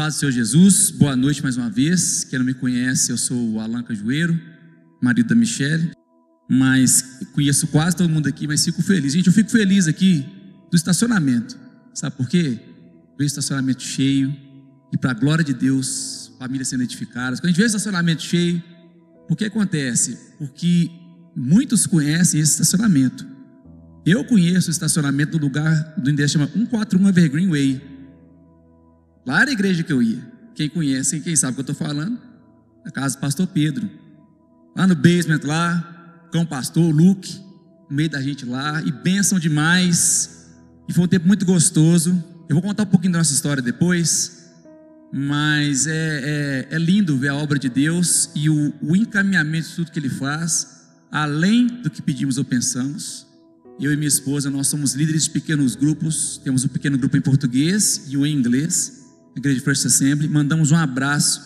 Paz do Senhor Jesus, boa noite mais uma vez. Quem não me conhece, eu sou o Alan Cajueiro, marido da Michelle, mas conheço quase todo mundo aqui, mas fico feliz. Gente, eu fico feliz aqui do estacionamento. Sabe por quê? Ver o estacionamento cheio e para a glória de Deus, famílias sendo edificadas. Quando a gente vê o estacionamento cheio, o que acontece? Porque muitos conhecem esse estacionamento. Eu conheço o estacionamento do lugar do endereço chama 141 Evergreen Way. Lá era a igreja que eu ia. Quem conhece, quem sabe o que eu estou falando, a casa do pastor Pedro. Lá no basement lá, com o pastor Luke, no meio da gente lá, e bênção demais. E foi um tempo muito gostoso. Eu vou contar um pouquinho da nossa história depois, mas é, é, é lindo ver a obra de Deus e o, o encaminhamento de tudo que Ele faz, além do que pedimos ou pensamos. Eu e minha esposa, nós somos líderes de pequenos grupos, temos um pequeno grupo em português e um em inglês igreja First Assembly, mandamos um abraço,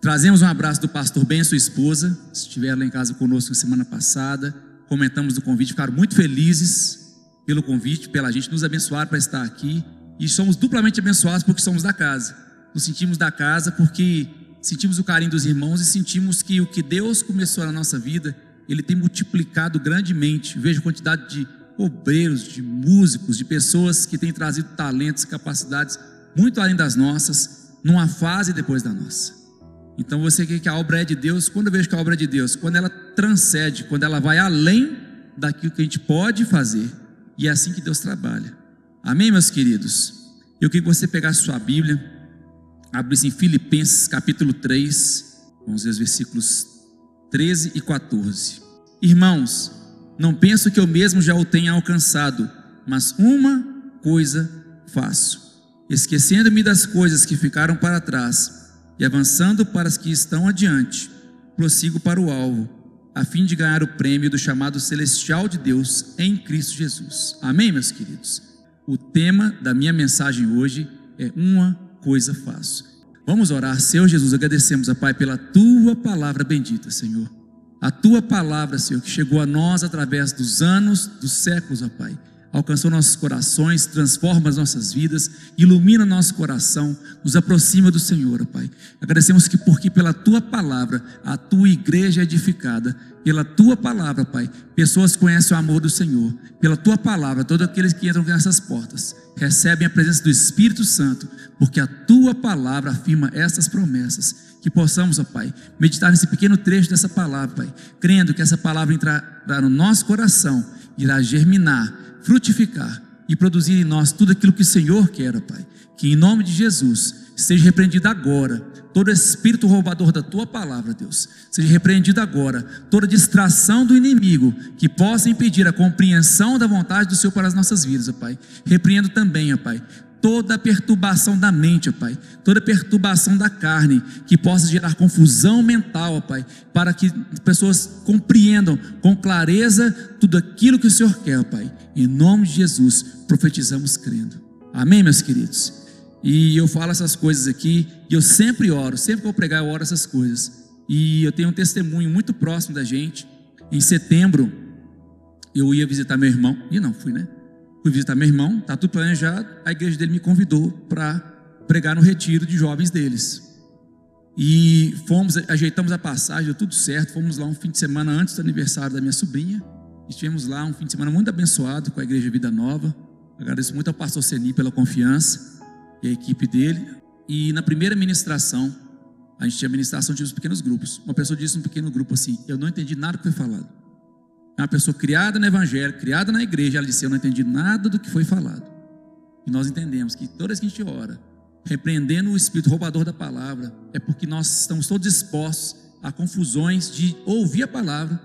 trazemos um abraço do pastor Ben e sua esposa, estiveram lá em casa conosco semana passada, comentamos do convite, ficaram muito felizes pelo convite, pela gente, nos abençoar para estar aqui, e somos duplamente abençoados porque somos da casa, nos sentimos da casa porque sentimos o carinho dos irmãos e sentimos que o que Deus começou na nossa vida, Ele tem multiplicado grandemente, vejo a quantidade de obreiros, de músicos, de pessoas que têm trazido talentos, capacidades muito além das nossas, numa fase depois da nossa. Então você quer que a obra é de Deus, quando eu vejo que a obra é de Deus, quando ela transcende, quando ela vai além daquilo que a gente pode fazer, e é assim que Deus trabalha. Amém, meus queridos? Eu queria que você pegasse sua Bíblia, abrisse em Filipenses capítulo 3, vamos ver os versículos 13 e 14. Irmãos, não penso que eu mesmo já o tenha alcançado, mas uma coisa faço esquecendo-me das coisas que ficaram para trás e avançando para as que estão adiante, prossigo para o alvo, a fim de ganhar o prêmio do chamado celestial de Deus em Cristo Jesus. Amém, meus queridos? O tema da minha mensagem hoje é uma coisa faço. Vamos orar, Senhor Jesus, agradecemos a Pai pela tua palavra bendita, Senhor. A tua palavra, Senhor, que chegou a nós através dos anos, dos séculos, ó Pai alcançou nossos corações, transforma as nossas vidas, ilumina nosso coração, nos aproxima do Senhor, Pai. Agradecemos que porque pela tua palavra a tua igreja é edificada, pela tua palavra, Pai, pessoas conhecem o amor do Senhor. Pela tua palavra, todos aqueles que entram nessas portas recebem a presença do Espírito Santo, porque a tua palavra afirma essas promessas. Que possamos, ó Pai, meditar nesse pequeno trecho dessa palavra, Pai, crendo que essa palavra entrará no nosso coração, irá germinar frutificar e produzir em nós tudo aquilo que o Senhor quer, Pai. Que em nome de Jesus seja repreendido agora todo espírito roubador da tua palavra, Deus. Seja repreendido agora toda distração do inimigo que possa impedir a compreensão da vontade do Senhor para as nossas vidas, Pai. Repreendo também, Pai, toda perturbação da mente, ó Pai, toda perturbação da carne, que possa gerar confusão mental, ó Pai, para que pessoas compreendam com clareza tudo aquilo que o Senhor quer, ó Pai. Em nome de Jesus, profetizamos crendo. Amém, meus queridos? E eu falo essas coisas aqui, e eu sempre oro, sempre que eu pregar, eu oro essas coisas. E eu tenho um testemunho muito próximo da gente. Em setembro, eu ia visitar meu irmão, e não fui, né? Fui visitar meu irmão, tá tudo planejado. A igreja dele me convidou para pregar no retiro de jovens deles. E fomos, ajeitamos a passagem, deu tudo certo. Fomos lá um fim de semana antes do aniversário da minha sobrinha. Estivemos lá um fim de semana muito abençoado com a igreja Vida Nova. Agradeço muito ao pastor Seni pela confiança e a equipe dele. E na primeira ministração, a gente tinha ministração de uns pequenos grupos. Uma pessoa disse um pequeno grupo assim: Eu não entendi nada que foi falado. É uma pessoa criada no Evangelho, criada na igreja. Ela disse: Eu não entendi nada do que foi falado. E nós entendemos que toda vez que a gente ora, repreendendo o espírito roubador da palavra, é porque nós estamos todos expostos a confusões de ouvir a palavra.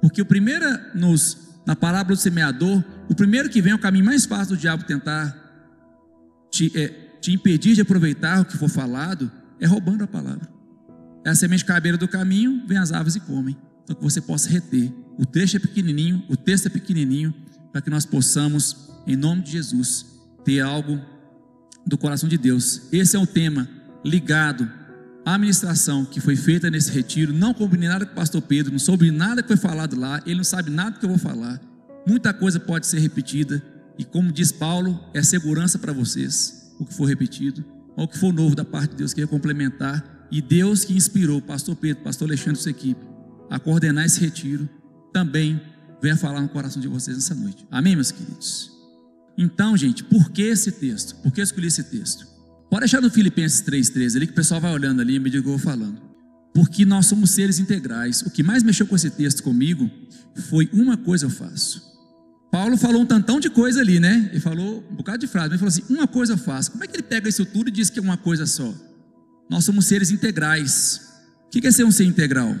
Porque o primeiro, nos, na parábola do semeador, o primeiro que vem é o caminho mais fácil do diabo tentar te, é, te impedir de aproveitar o que for falado, é roubando a palavra. É a semente cabeira do caminho, vem as aves e comem. Então que você possa reter o trecho é pequenininho, o texto é pequenininho, para que nós possamos, em nome de Jesus, ter algo do coração de Deus. Esse é um tema ligado à administração que foi feita nesse retiro. Não combinei nada com o pastor Pedro, não soube nada que foi falado lá, ele não sabe nada que eu vou falar. Muita coisa pode ser repetida, e como diz Paulo, é segurança para vocês o que for repetido. Olha o que for novo da parte de Deus que ia complementar. E Deus que inspirou pastor Pedro, pastor Alexandre e sua equipe a coordenar esse retiro, também venha falar no coração de vocês nessa noite. Amém, meus queridos? Então, gente, por que esse texto? Por que eu escolhi esse texto? Pode deixar no Filipenses 3,13 ali que o pessoal vai olhando ali à medida que eu vou falando. Porque nós somos seres integrais. O que mais mexeu com esse texto comigo foi uma coisa eu faço. Paulo falou um tantão de coisa ali, né? Ele falou um bocado de frase, mas ele falou assim: uma coisa eu faço. Como é que ele pega isso tudo e diz que é uma coisa só? Nós somos seres integrais. O que é ser um ser integral?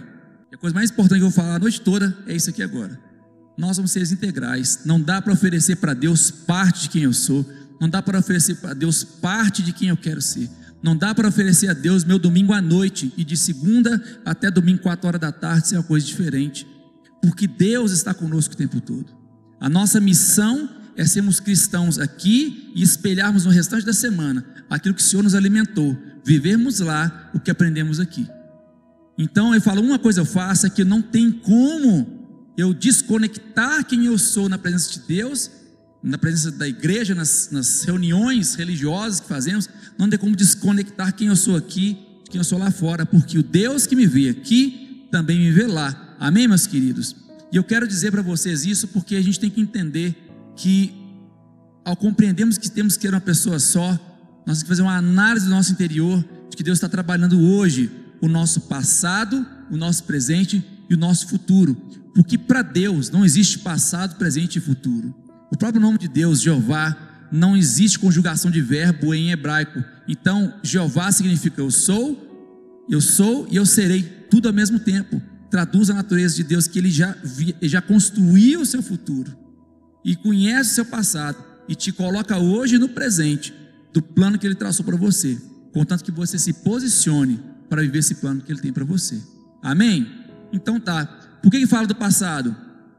A coisa mais importante que eu vou falar a noite toda é isso aqui agora. Nós somos seres integrais. Não dá para oferecer para Deus parte de quem eu sou. Não dá para oferecer para Deus parte de quem eu quero ser. Não dá para oferecer a Deus meu domingo à noite e de segunda até domingo, quatro horas da tarde, ser uma coisa diferente. Porque Deus está conosco o tempo todo. A nossa missão é sermos cristãos aqui e espelharmos no restante da semana aquilo que o Senhor nos alimentou, vivermos lá o que aprendemos aqui. Então eu falo, uma coisa eu faço é que não tem como eu desconectar quem eu sou na presença de Deus, na presença da igreja, nas, nas reuniões religiosas que fazemos, não tem como desconectar quem eu sou aqui, quem eu sou lá fora, porque o Deus que me vê aqui também me vê lá. Amém, meus queridos? E eu quero dizer para vocês isso porque a gente tem que entender que, ao compreendermos que temos que ser uma pessoa só, nós temos que fazer uma análise do nosso interior, de que Deus está trabalhando hoje o nosso passado, o nosso presente e o nosso futuro. Porque para Deus não existe passado, presente e futuro. O próprio nome de Deus, Jeová, não existe conjugação de verbo em hebraico. Então, Jeová significa eu sou, eu sou e eu serei, tudo ao mesmo tempo. Traduz a natureza de Deus que ele já, já construiu o seu futuro e conhece o seu passado e te coloca hoje no presente do plano que ele traçou para você, contanto que você se posicione para viver esse plano que ele tem para você. Amém? Então tá. Por que, que fala do passado?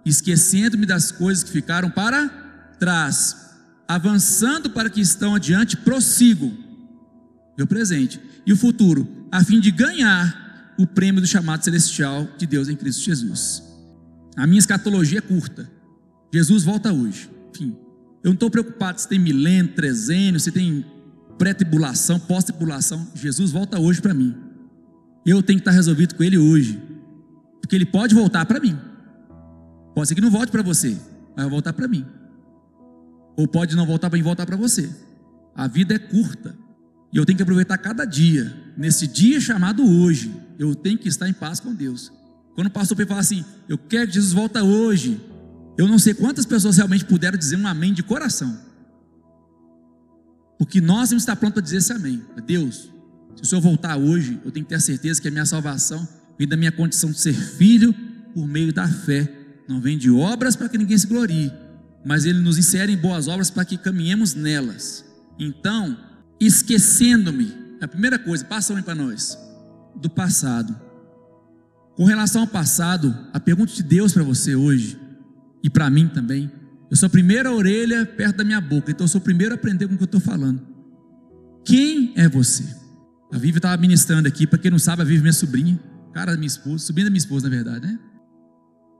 Esquecendo-me das coisas que ficaram para trás, avançando para que estão adiante, prossigo. Meu presente. E o futuro, a fim de ganhar o prêmio do chamado celestial de Deus em Cristo Jesus. A minha escatologia é curta. Jesus volta hoje. Enfim, eu não estou preocupado se tem milênio, trezênio, se tem pré-tribulação, pós-tribulação. Jesus volta hoje para mim. Eu tenho que estar resolvido com ele hoje. Porque ele pode voltar para mim. Pode ser que não volte para você, mas vai voltar para mim. Ou pode não voltar para mim, voltar para você. A vida é curta. E eu tenho que aproveitar cada dia. Nesse dia chamado hoje, eu tenho que estar em paz com Deus. Quando o pastor Pedro fala assim, eu quero que Jesus volta hoje. Eu não sei quantas pessoas realmente puderam dizer um amém de coração. Porque nós temos que estar prontos para dizer esse amém. Deus, se o Senhor voltar hoje, eu tenho que ter a certeza que a minha salvação vem da minha condição de ser filho por meio da fé. Não vem de obras para que ninguém se glorie, mas Ele nos insere em boas obras para que caminhemos nelas. Então, esquecendo-me, a primeira coisa, passa um para nós, do passado. Com relação ao passado, a pergunta de Deus para você hoje, e para mim também, eu sou a primeira orelha perto da minha boca, então eu sou o primeiro a aprender com o que eu estou falando. Quem é você? A Vivi estava ministrando aqui, para quem não sabe, a Vivi é minha sobrinha, cara da minha esposa, sobrinha da minha esposa, na verdade, né?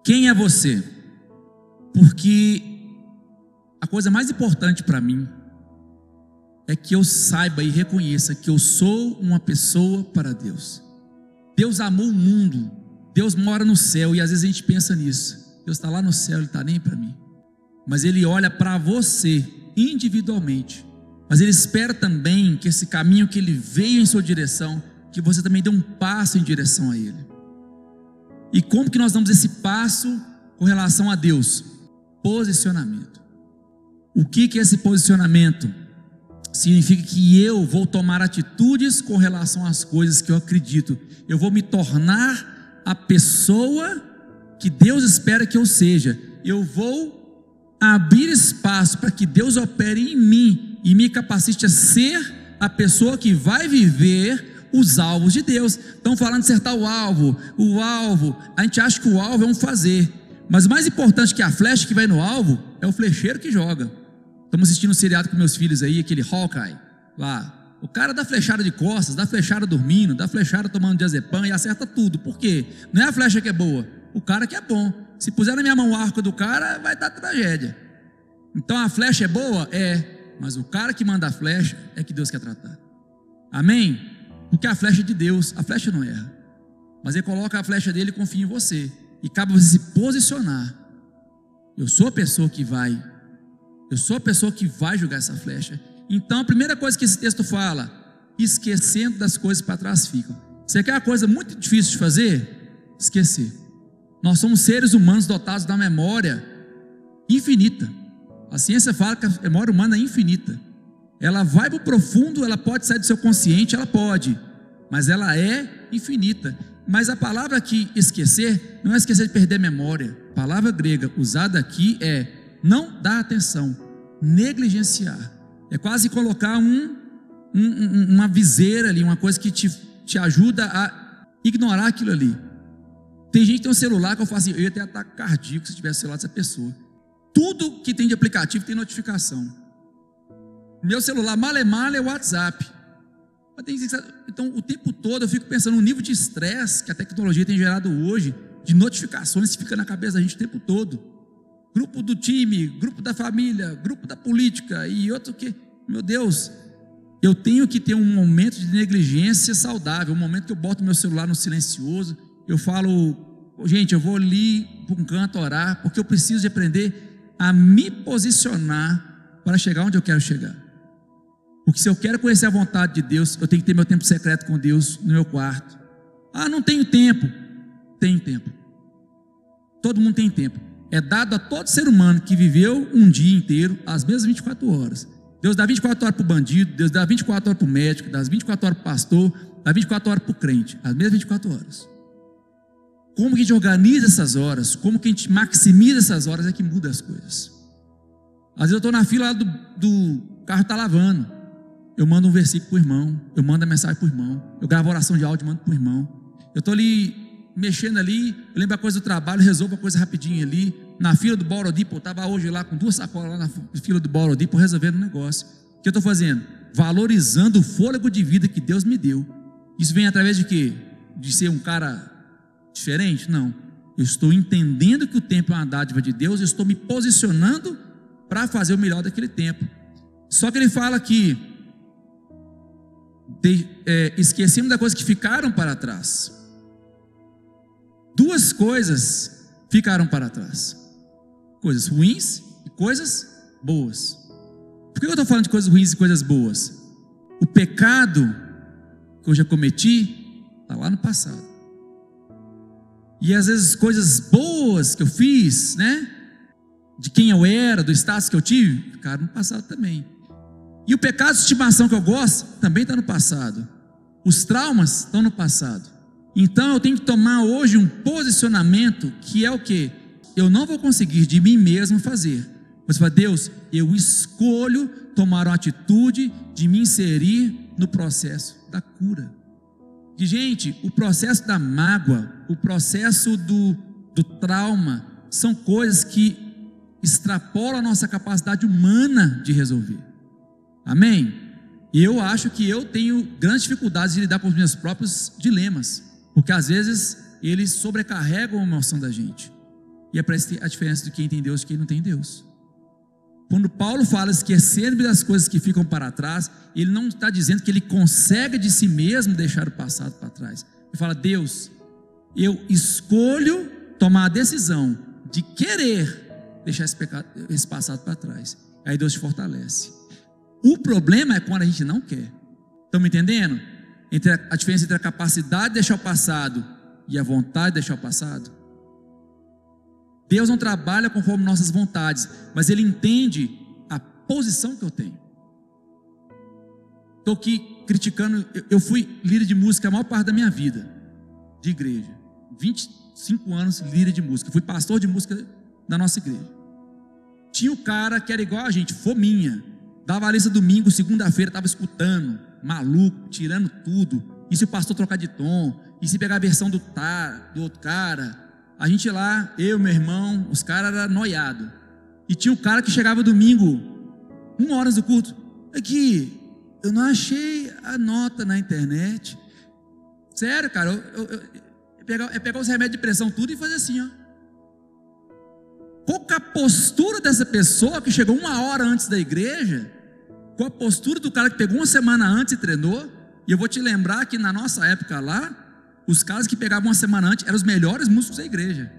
Quem é você? Porque a coisa mais importante para mim é que eu saiba e reconheça que eu sou uma pessoa para Deus. Deus amou o mundo, Deus mora no céu e às vezes a gente pensa nisso. Deus está lá no céu, Ele está nem para mim. Mas Ele olha para você individualmente mas ele espera também que esse caminho que ele veio em sua direção, que você também dê um passo em direção a ele. E como que nós damos esse passo com relação a Deus? Posicionamento. O que que é esse posicionamento? Significa que eu vou tomar atitudes com relação às coisas que eu acredito. Eu vou me tornar a pessoa que Deus espera que eu seja. Eu vou abrir espaço para que Deus opere em mim e me capacite a ser a pessoa que vai viver os alvos de Deus. Estão falando de acertar o alvo, o alvo. A gente acha que o alvo é um fazer, mas o mais importante que a flecha que vai no alvo é o flecheiro que joga. Estamos assistindo um seriado com meus filhos aí, aquele Hawkeye lá. O cara dá flechada de costas, dá flechada dormindo, dá flechada tomando diazepam e acerta tudo. Por quê? Não é a flecha que é boa, o cara que é bom. Se puser na minha mão o arco do cara, vai dar tragédia. Então a flecha é boa? É. Mas o cara que manda a flecha é que Deus quer tratar. Amém? Porque a flecha é de Deus, a flecha não erra. Mas ele coloca a flecha dele e confia em você. E cabe você se posicionar. Eu sou a pessoa que vai. Eu sou a pessoa que vai jogar essa flecha. Então, a primeira coisa que esse texto fala, esquecendo das coisas para trás ficam. Você quer uma coisa muito difícil de fazer? Esquecer. Nós somos seres humanos dotados da memória infinita. A ciência fala que a memória humana é infinita. Ela vai para o profundo, ela pode sair do seu consciente, ela pode, mas ela é infinita. Mas a palavra aqui, esquecer, não é esquecer de perder memória. A palavra grega usada aqui é não dar atenção, negligenciar. É quase colocar um, um, uma viseira ali, uma coisa que te, te ajuda a ignorar aquilo ali. Tem gente que tem um celular que eu falo assim, eu ia ter ataque cardíaco se tivesse celular dessa pessoa. Tudo que tem de aplicativo tem notificação. Meu celular, mal é mal, é WhatsApp. Então, o tempo todo eu fico pensando no nível de estresse que a tecnologia tem gerado hoje, de notificações que fica na cabeça da gente o tempo todo. Grupo do time, grupo da família, grupo da política e outro que, meu Deus, eu tenho que ter um momento de negligência saudável, um momento que eu boto meu celular no silencioso, eu falo, gente, eu vou ali para um canto orar, porque eu preciso de aprender a me posicionar para chegar onde eu quero chegar. Porque se eu quero conhecer a vontade de Deus, eu tenho que ter meu tempo secreto com Deus no meu quarto. Ah, não tenho tempo. Tem tempo. Todo mundo tem tempo. É dado a todo ser humano que viveu um dia inteiro, as mesmas 24 horas. Deus dá 24 horas para o bandido, Deus dá 24 horas para o médico, dá 24 horas para o pastor, dá 24 horas para o crente, as mesmas 24 horas. Como que a gente organiza essas horas, como que a gente maximiza essas horas é que muda as coisas. Às vezes eu estou na fila do, do carro está lavando eu mando um versículo para o irmão, eu mando a mensagem para o irmão, eu gravo oração de áudio e mando para o irmão. Eu estou ali mexendo ali, eu lembro a coisa do trabalho, resolvo a coisa rapidinho ali. Na fila do Borodipo, eu estava hoje lá com duas sacolas lá na fila do Borodipo resolvendo um negócio. O que eu estou fazendo? Valorizando o fôlego de vida que Deus me deu. Isso vem através de quê? De ser um cara diferente? Não. Eu estou entendendo que o tempo é uma dádiva de Deus, eu estou me posicionando para fazer o melhor daquele tempo. Só que ele fala que de, é, esquecemos da coisa que ficaram para trás. Duas coisas ficaram para trás: coisas ruins e coisas boas. Por que eu estou falando de coisas ruins e coisas boas? O pecado que eu já cometi está lá no passado. E às vezes coisas boas que eu fiz, né? De quem eu era, do status que eu tive, ficaram no passado também. E o pecado de estimação que eu gosto também está no passado. Os traumas estão no passado. Então eu tenho que tomar hoje um posicionamento que é o que? Eu não vou conseguir de mim mesmo fazer. Mas para Deus, eu escolho tomar uma atitude de me inserir no processo da cura. E, gente, o processo da mágoa, o processo do, do trauma, são coisas que extrapolam a nossa capacidade humana de resolver. Amém? E eu acho que eu tenho grandes dificuldades de lidar com os meus próprios dilemas, porque às vezes eles sobrecarregam a emoção da gente. E é para a diferença de quem tem Deus e quem não tem Deus. Quando Paulo fala esquecer das coisas que ficam para trás, ele não está dizendo que ele consegue de si mesmo deixar o passado para trás. Ele fala: Deus, eu escolho tomar a decisão de querer deixar esse, pecado, esse passado para trás. Aí Deus te fortalece. O problema é quando a gente não quer. Estão me entendendo? Entre a, a diferença entre a capacidade de deixar o passado e a vontade de deixar o passado. Deus não trabalha conforme nossas vontades, mas Ele entende a posição que eu tenho. Estou aqui criticando, eu fui líder de música a maior parte da minha vida, de igreja. 25 anos líder de música, fui pastor de música da nossa igreja. Tinha o cara que era igual a gente, fominha Dava a lista domingo, segunda-feira, estava escutando, maluco, tirando tudo. E se o pastor trocar de tom? E se pegar a versão do, tá, do outro cara? A gente lá, eu, meu irmão, os caras eram noiados. E tinha um cara que chegava domingo, uma hora do culto. Aqui, eu não achei a nota na internet. Sério, cara, eu, eu, eu, eu pegar, é pegar os remédios de pressão tudo e fazer assim, ó. Qual é a postura dessa pessoa que chegou uma hora antes da igreja com a postura do cara que pegou uma semana antes e treinou, E eu vou te lembrar que na nossa época lá, os caras que pegavam uma semana antes eram os melhores músicos da igreja.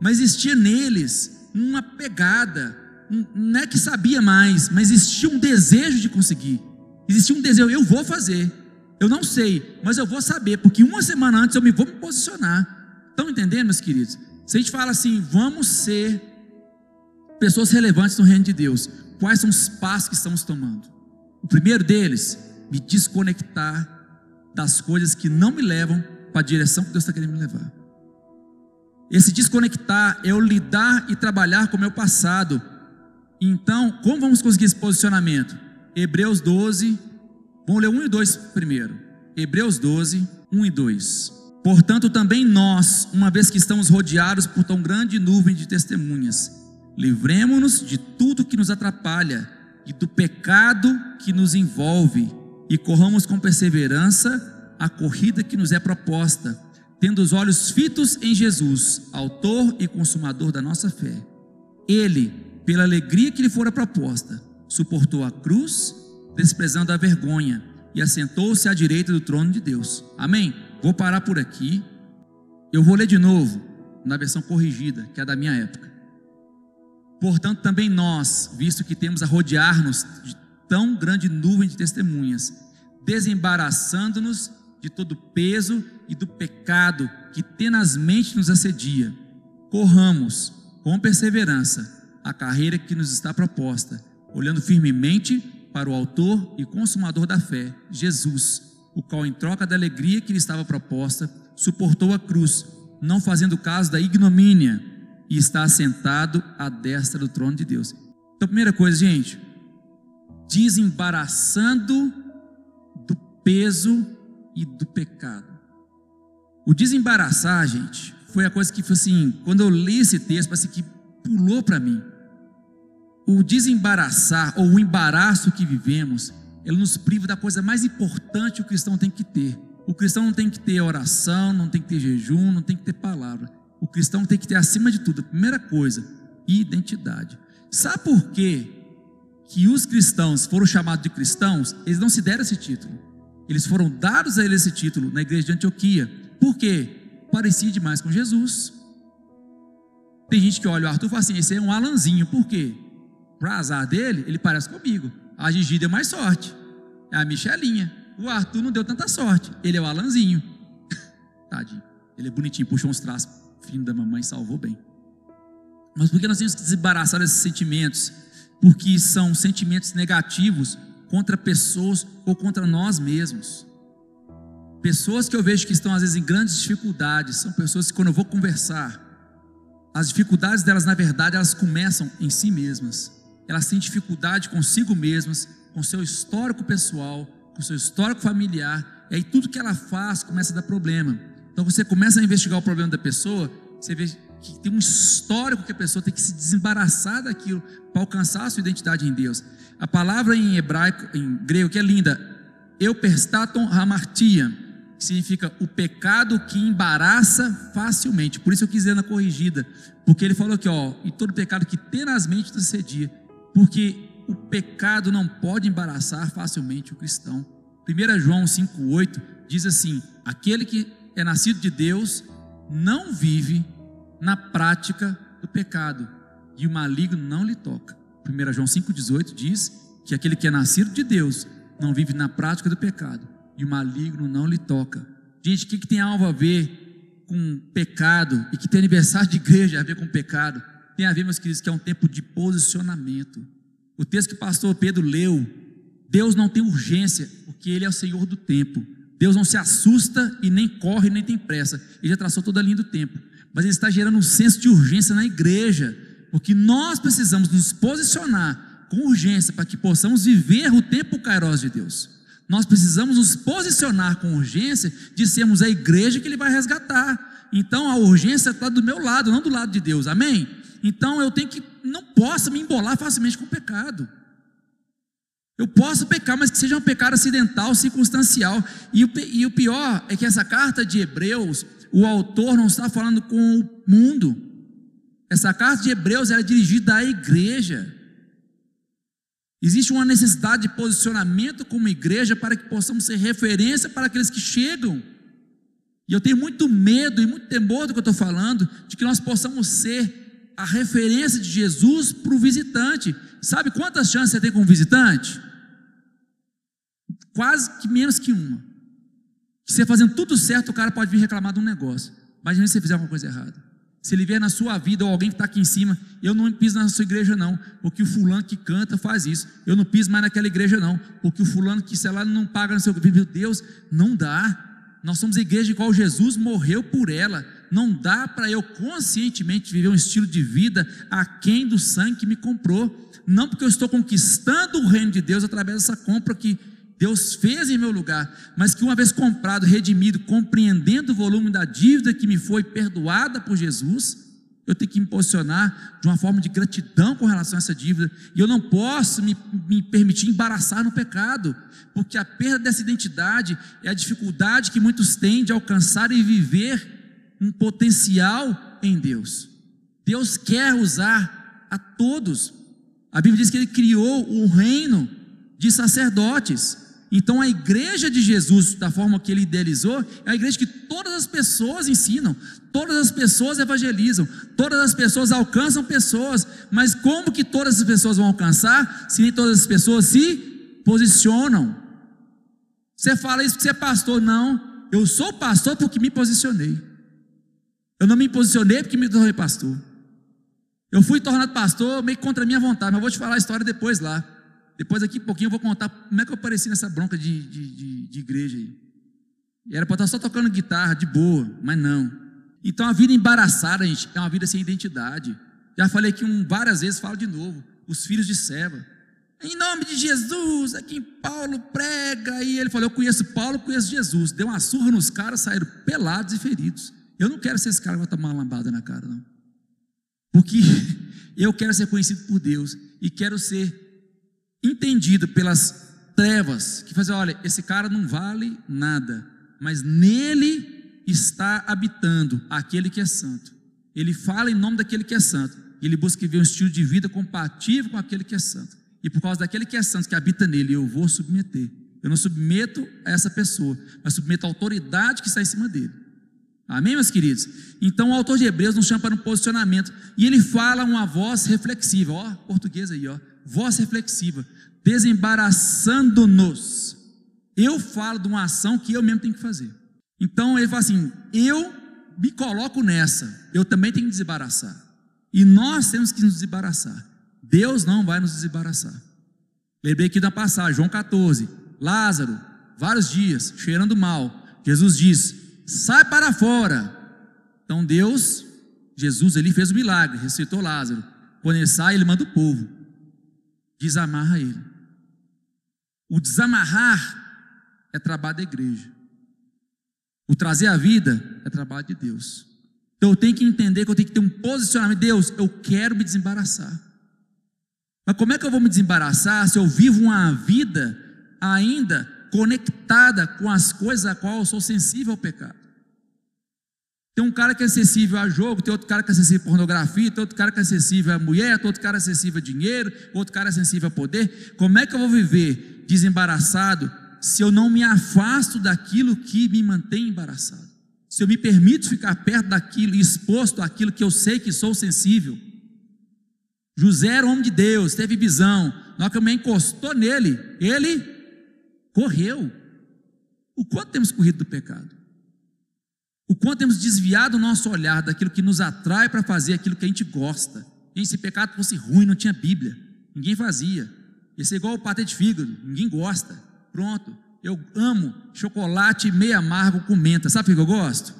Mas existia neles uma pegada, não é que sabia mais, mas existia um desejo de conseguir. Existia um desejo, eu vou fazer. Eu não sei, mas eu vou saber, porque uma semana antes eu me vou me posicionar. Estão entendendo, meus queridos? Se a gente fala assim, vamos ser pessoas relevantes no reino de Deus, quais são os passos que estamos tomando? O primeiro deles, me desconectar das coisas que não me levam para a direção que Deus está querendo me levar. Esse desconectar é eu lidar e trabalhar com o meu passado. Então, como vamos conseguir esse posicionamento? Hebreus 12, vamos ler 1 e 2 primeiro. Hebreus 12, 1 e 2. Portanto, também nós, uma vez que estamos rodeados por tão grande nuvem de testemunhas, livremos-nos de tudo que nos atrapalha e do pecado que nos envolve e corramos com perseverança a corrida que nos é proposta, tendo os olhos fitos em Jesus, autor e consumador da nossa fé. Ele, pela alegria que lhe fora proposta, suportou a cruz, desprezando a vergonha, e assentou-se à direita do trono de Deus. Amém? Vou parar por aqui. Eu vou ler de novo, na versão corrigida, que é da minha época. Portanto, também nós, visto que temos a rodear-nos de tão grande nuvem de testemunhas, desembaraçando-nos de todo peso e do pecado que tenazmente nos assedia. Corramos com perseverança a carreira que nos está proposta, olhando firmemente para o Autor e Consumador da fé, Jesus, o qual, em troca da alegria que lhe estava proposta, suportou a cruz, não fazendo caso da ignomínia, e está assentado à destra do trono de Deus. Então, primeira coisa, gente, desembaraçando do peso e do pecado. O desembaraçar, gente, foi a coisa que foi assim, quando eu li esse texto, parece que pulou para mim. O desembaraçar ou o embaraço que vivemos, ele nos priva da coisa mais importante que o cristão tem que ter. O cristão não tem que ter oração, não tem que ter jejum, não tem que ter palavra. O cristão tem que ter acima de tudo, a primeira coisa, identidade. Sabe por quê que os cristãos foram chamados de cristãos? Eles não se deram esse título. Eles foram dados a ele esse título na igreja de Antioquia. Por quê? Parecia demais com Jesus. Tem gente que olha o Arthur e fala assim: esse é um Alanzinho. Por quê? Para azar dele, ele parece comigo. A Gigi deu mais sorte. É a Michelinha. O Arthur não deu tanta sorte. Ele é o Alanzinho. Tadinho. Ele é bonitinho, puxou uns traços. Filho da mamãe salvou bem. Mas por que nós temos que desembaraçar desses sentimentos? Porque são sentimentos negativos contra pessoas ou contra nós mesmos. Pessoas que eu vejo que estão às vezes em grandes dificuldades, são pessoas que quando eu vou conversar, as dificuldades delas na verdade elas começam em si mesmas. Elas têm dificuldade consigo mesmas, com seu histórico pessoal, com seu histórico familiar, e aí tudo que ela faz começa a dar problema. Então você começa a investigar o problema da pessoa, você vê que tem um histórico que a pessoa tem que se desembaraçar daquilo para alcançar a sua identidade em Deus. A palavra em hebraico, em grego, que é linda, euperstaton hamartia, que significa o pecado que embaraça facilmente. Por isso eu quis dizer na corrigida, porque ele falou aqui, ó, e todo pecado que tenazmente te cedia, porque o pecado não pode embaraçar facilmente o cristão. 1 João 5,8 diz assim: aquele que é nascido de Deus não vive na prática do pecado, e o maligno não lhe toca. 1 João 5,18 diz que aquele que é nascido de Deus não vive na prática do pecado, e o maligno não lhe toca. Gente, o que, que tem algo a ver com pecado e que tem aniversário de igreja a ver com pecado? Tem a ver, meus queridos, que é um tempo de posicionamento. O texto que o pastor Pedro leu, Deus não tem urgência, porque Ele é o Senhor do tempo. Deus não se assusta e nem corre, nem tem pressa. Ele já traçou toda a linha do tempo. Mas Ele está gerando um senso de urgência na igreja porque nós precisamos nos posicionar com urgência para que possamos viver o tempo kairos de Deus. Nós precisamos nos posicionar com urgência de sermos a igreja que Ele vai resgatar. Então a urgência está do meu lado, não do lado de Deus. Amém? Então eu tenho que, não posso me embolar facilmente com o pecado. Eu posso pecar, mas que seja um pecado acidental, circunstancial. E o, e o pior é que essa carta de Hebreus, o autor não está falando com o mundo, essa carta de Hebreus era dirigida à igreja. Existe uma necessidade de posicionamento como igreja para que possamos ser referência para aqueles que chegam. E eu tenho muito medo e muito temor do que eu estou falando, de que nós possamos ser a referência de Jesus para o visitante. Sabe quantas chances você tem com um visitante? Quase que menos que uma. Você fazendo tudo certo, o cara pode vir reclamar de um negócio. Imagina se você fizer alguma coisa errada. Se ele vier na sua vida ou alguém que está aqui em cima, eu não piso na sua igreja não, porque o fulano que canta faz isso. Eu não piso mais naquela igreja não, porque o fulano que sei lá não paga no seu meu Deus, não dá. Nós somos a igreja em qual Jesus morreu por ela. Não dá para eu conscientemente viver um estilo de vida aquém do sangue que me comprou. Não porque eu estou conquistando o reino de Deus através dessa compra que Deus fez em meu lugar, mas que uma vez comprado, redimido, compreendendo o volume da dívida que me foi perdoada por Jesus, eu tenho que me posicionar de uma forma de gratidão com relação a essa dívida, e eu não posso me, me permitir embaraçar no pecado, porque a perda dessa identidade é a dificuldade que muitos têm de alcançar e viver um potencial em Deus. Deus quer usar a todos. A Bíblia diz que Ele criou um reino de sacerdotes. Então a igreja de Jesus, da forma que ele idealizou, é a igreja que todas as pessoas ensinam, todas as pessoas evangelizam, todas as pessoas alcançam pessoas, mas como que todas as pessoas vão alcançar se nem todas as pessoas se posicionam? Você fala isso porque você é pastor, não. Eu sou pastor porque me posicionei. Eu não me posicionei porque me tornei pastor. Eu fui tornado pastor meio contra a minha vontade, mas vou te falar a história depois lá. Depois aqui um pouquinho eu vou contar como é que eu apareci nessa bronca de, de, de, de igreja aí. E era para estar só tocando guitarra, de boa, mas não. Então a vida embaraçada, gente, é uma vida sem identidade. Já falei aqui um, várias vezes, falo de novo. Os filhos de Seva. Em nome de Jesus, aqui Paulo prega. E ele falou: Eu conheço Paulo, conheço Jesus. Deu uma surra nos caras, saíram pelados e feridos. Eu não quero ser esse cara que vai tomar uma lambada na cara, não. Porque eu quero ser conhecido por Deus e quero ser entendido pelas trevas, que fazem, olha, esse cara não vale nada, mas nele está habitando aquele que é santo. Ele fala em nome daquele que é santo. Ele busca viver um estilo de vida compatível com aquele que é santo. E por causa daquele que é santo, que habita nele, eu vou submeter. Eu não submeto a essa pessoa, mas submeto a autoridade que está em cima dele. Amém, meus queridos? Então o autor de Hebreus nos chama para um posicionamento. E ele fala uma voz reflexiva, ó, português aí, ó voz reflexiva, desembaraçando-nos. Eu falo de uma ação que eu mesmo tenho que fazer. Então ele fala assim: eu me coloco nessa, eu também tenho que desembaraçar. E nós temos que nos desembaraçar. Deus não vai nos desembaraçar. Lembrei aqui da passagem, João 14, Lázaro, vários dias, cheirando mal. Jesus diz: sai para fora. Então Deus, Jesus, ele fez o milagre, ressuscitou Lázaro. Quando ele sai, ele manda o povo desamarra ele. O desamarrar é trabalho da igreja. O trazer a vida é trabalho de Deus. Então eu tenho que entender que eu tenho que ter um posicionamento. Deus, eu quero me desembaraçar. Mas como é que eu vou me desembaraçar se eu vivo uma vida ainda conectada com as coisas a qual eu sou sensível ao pecado? Tem um cara que é acessível a jogo, tem outro cara que é acessível a pornografia, tem outro cara que é acessível a mulher, tem outro cara que é acessível a dinheiro, outro cara é acessível a poder. Como é que eu vou viver desembaraçado se eu não me afasto daquilo que me mantém embaraçado? Se eu me permito ficar perto daquilo e exposto àquilo que eu sei que sou sensível. José era homem de Deus, teve visão. Na hora que eu me encostou nele, ele correu. O quanto temos corrido do pecado? O quanto temos desviado o nosso olhar daquilo que nos atrai para fazer aquilo que a gente gosta. E se pecado fosse ruim, não tinha Bíblia. Ninguém fazia. Esse é igual o patê de fígado, ninguém gosta. Pronto. Eu amo chocolate meio amargo com menta. Sabe por que eu gosto?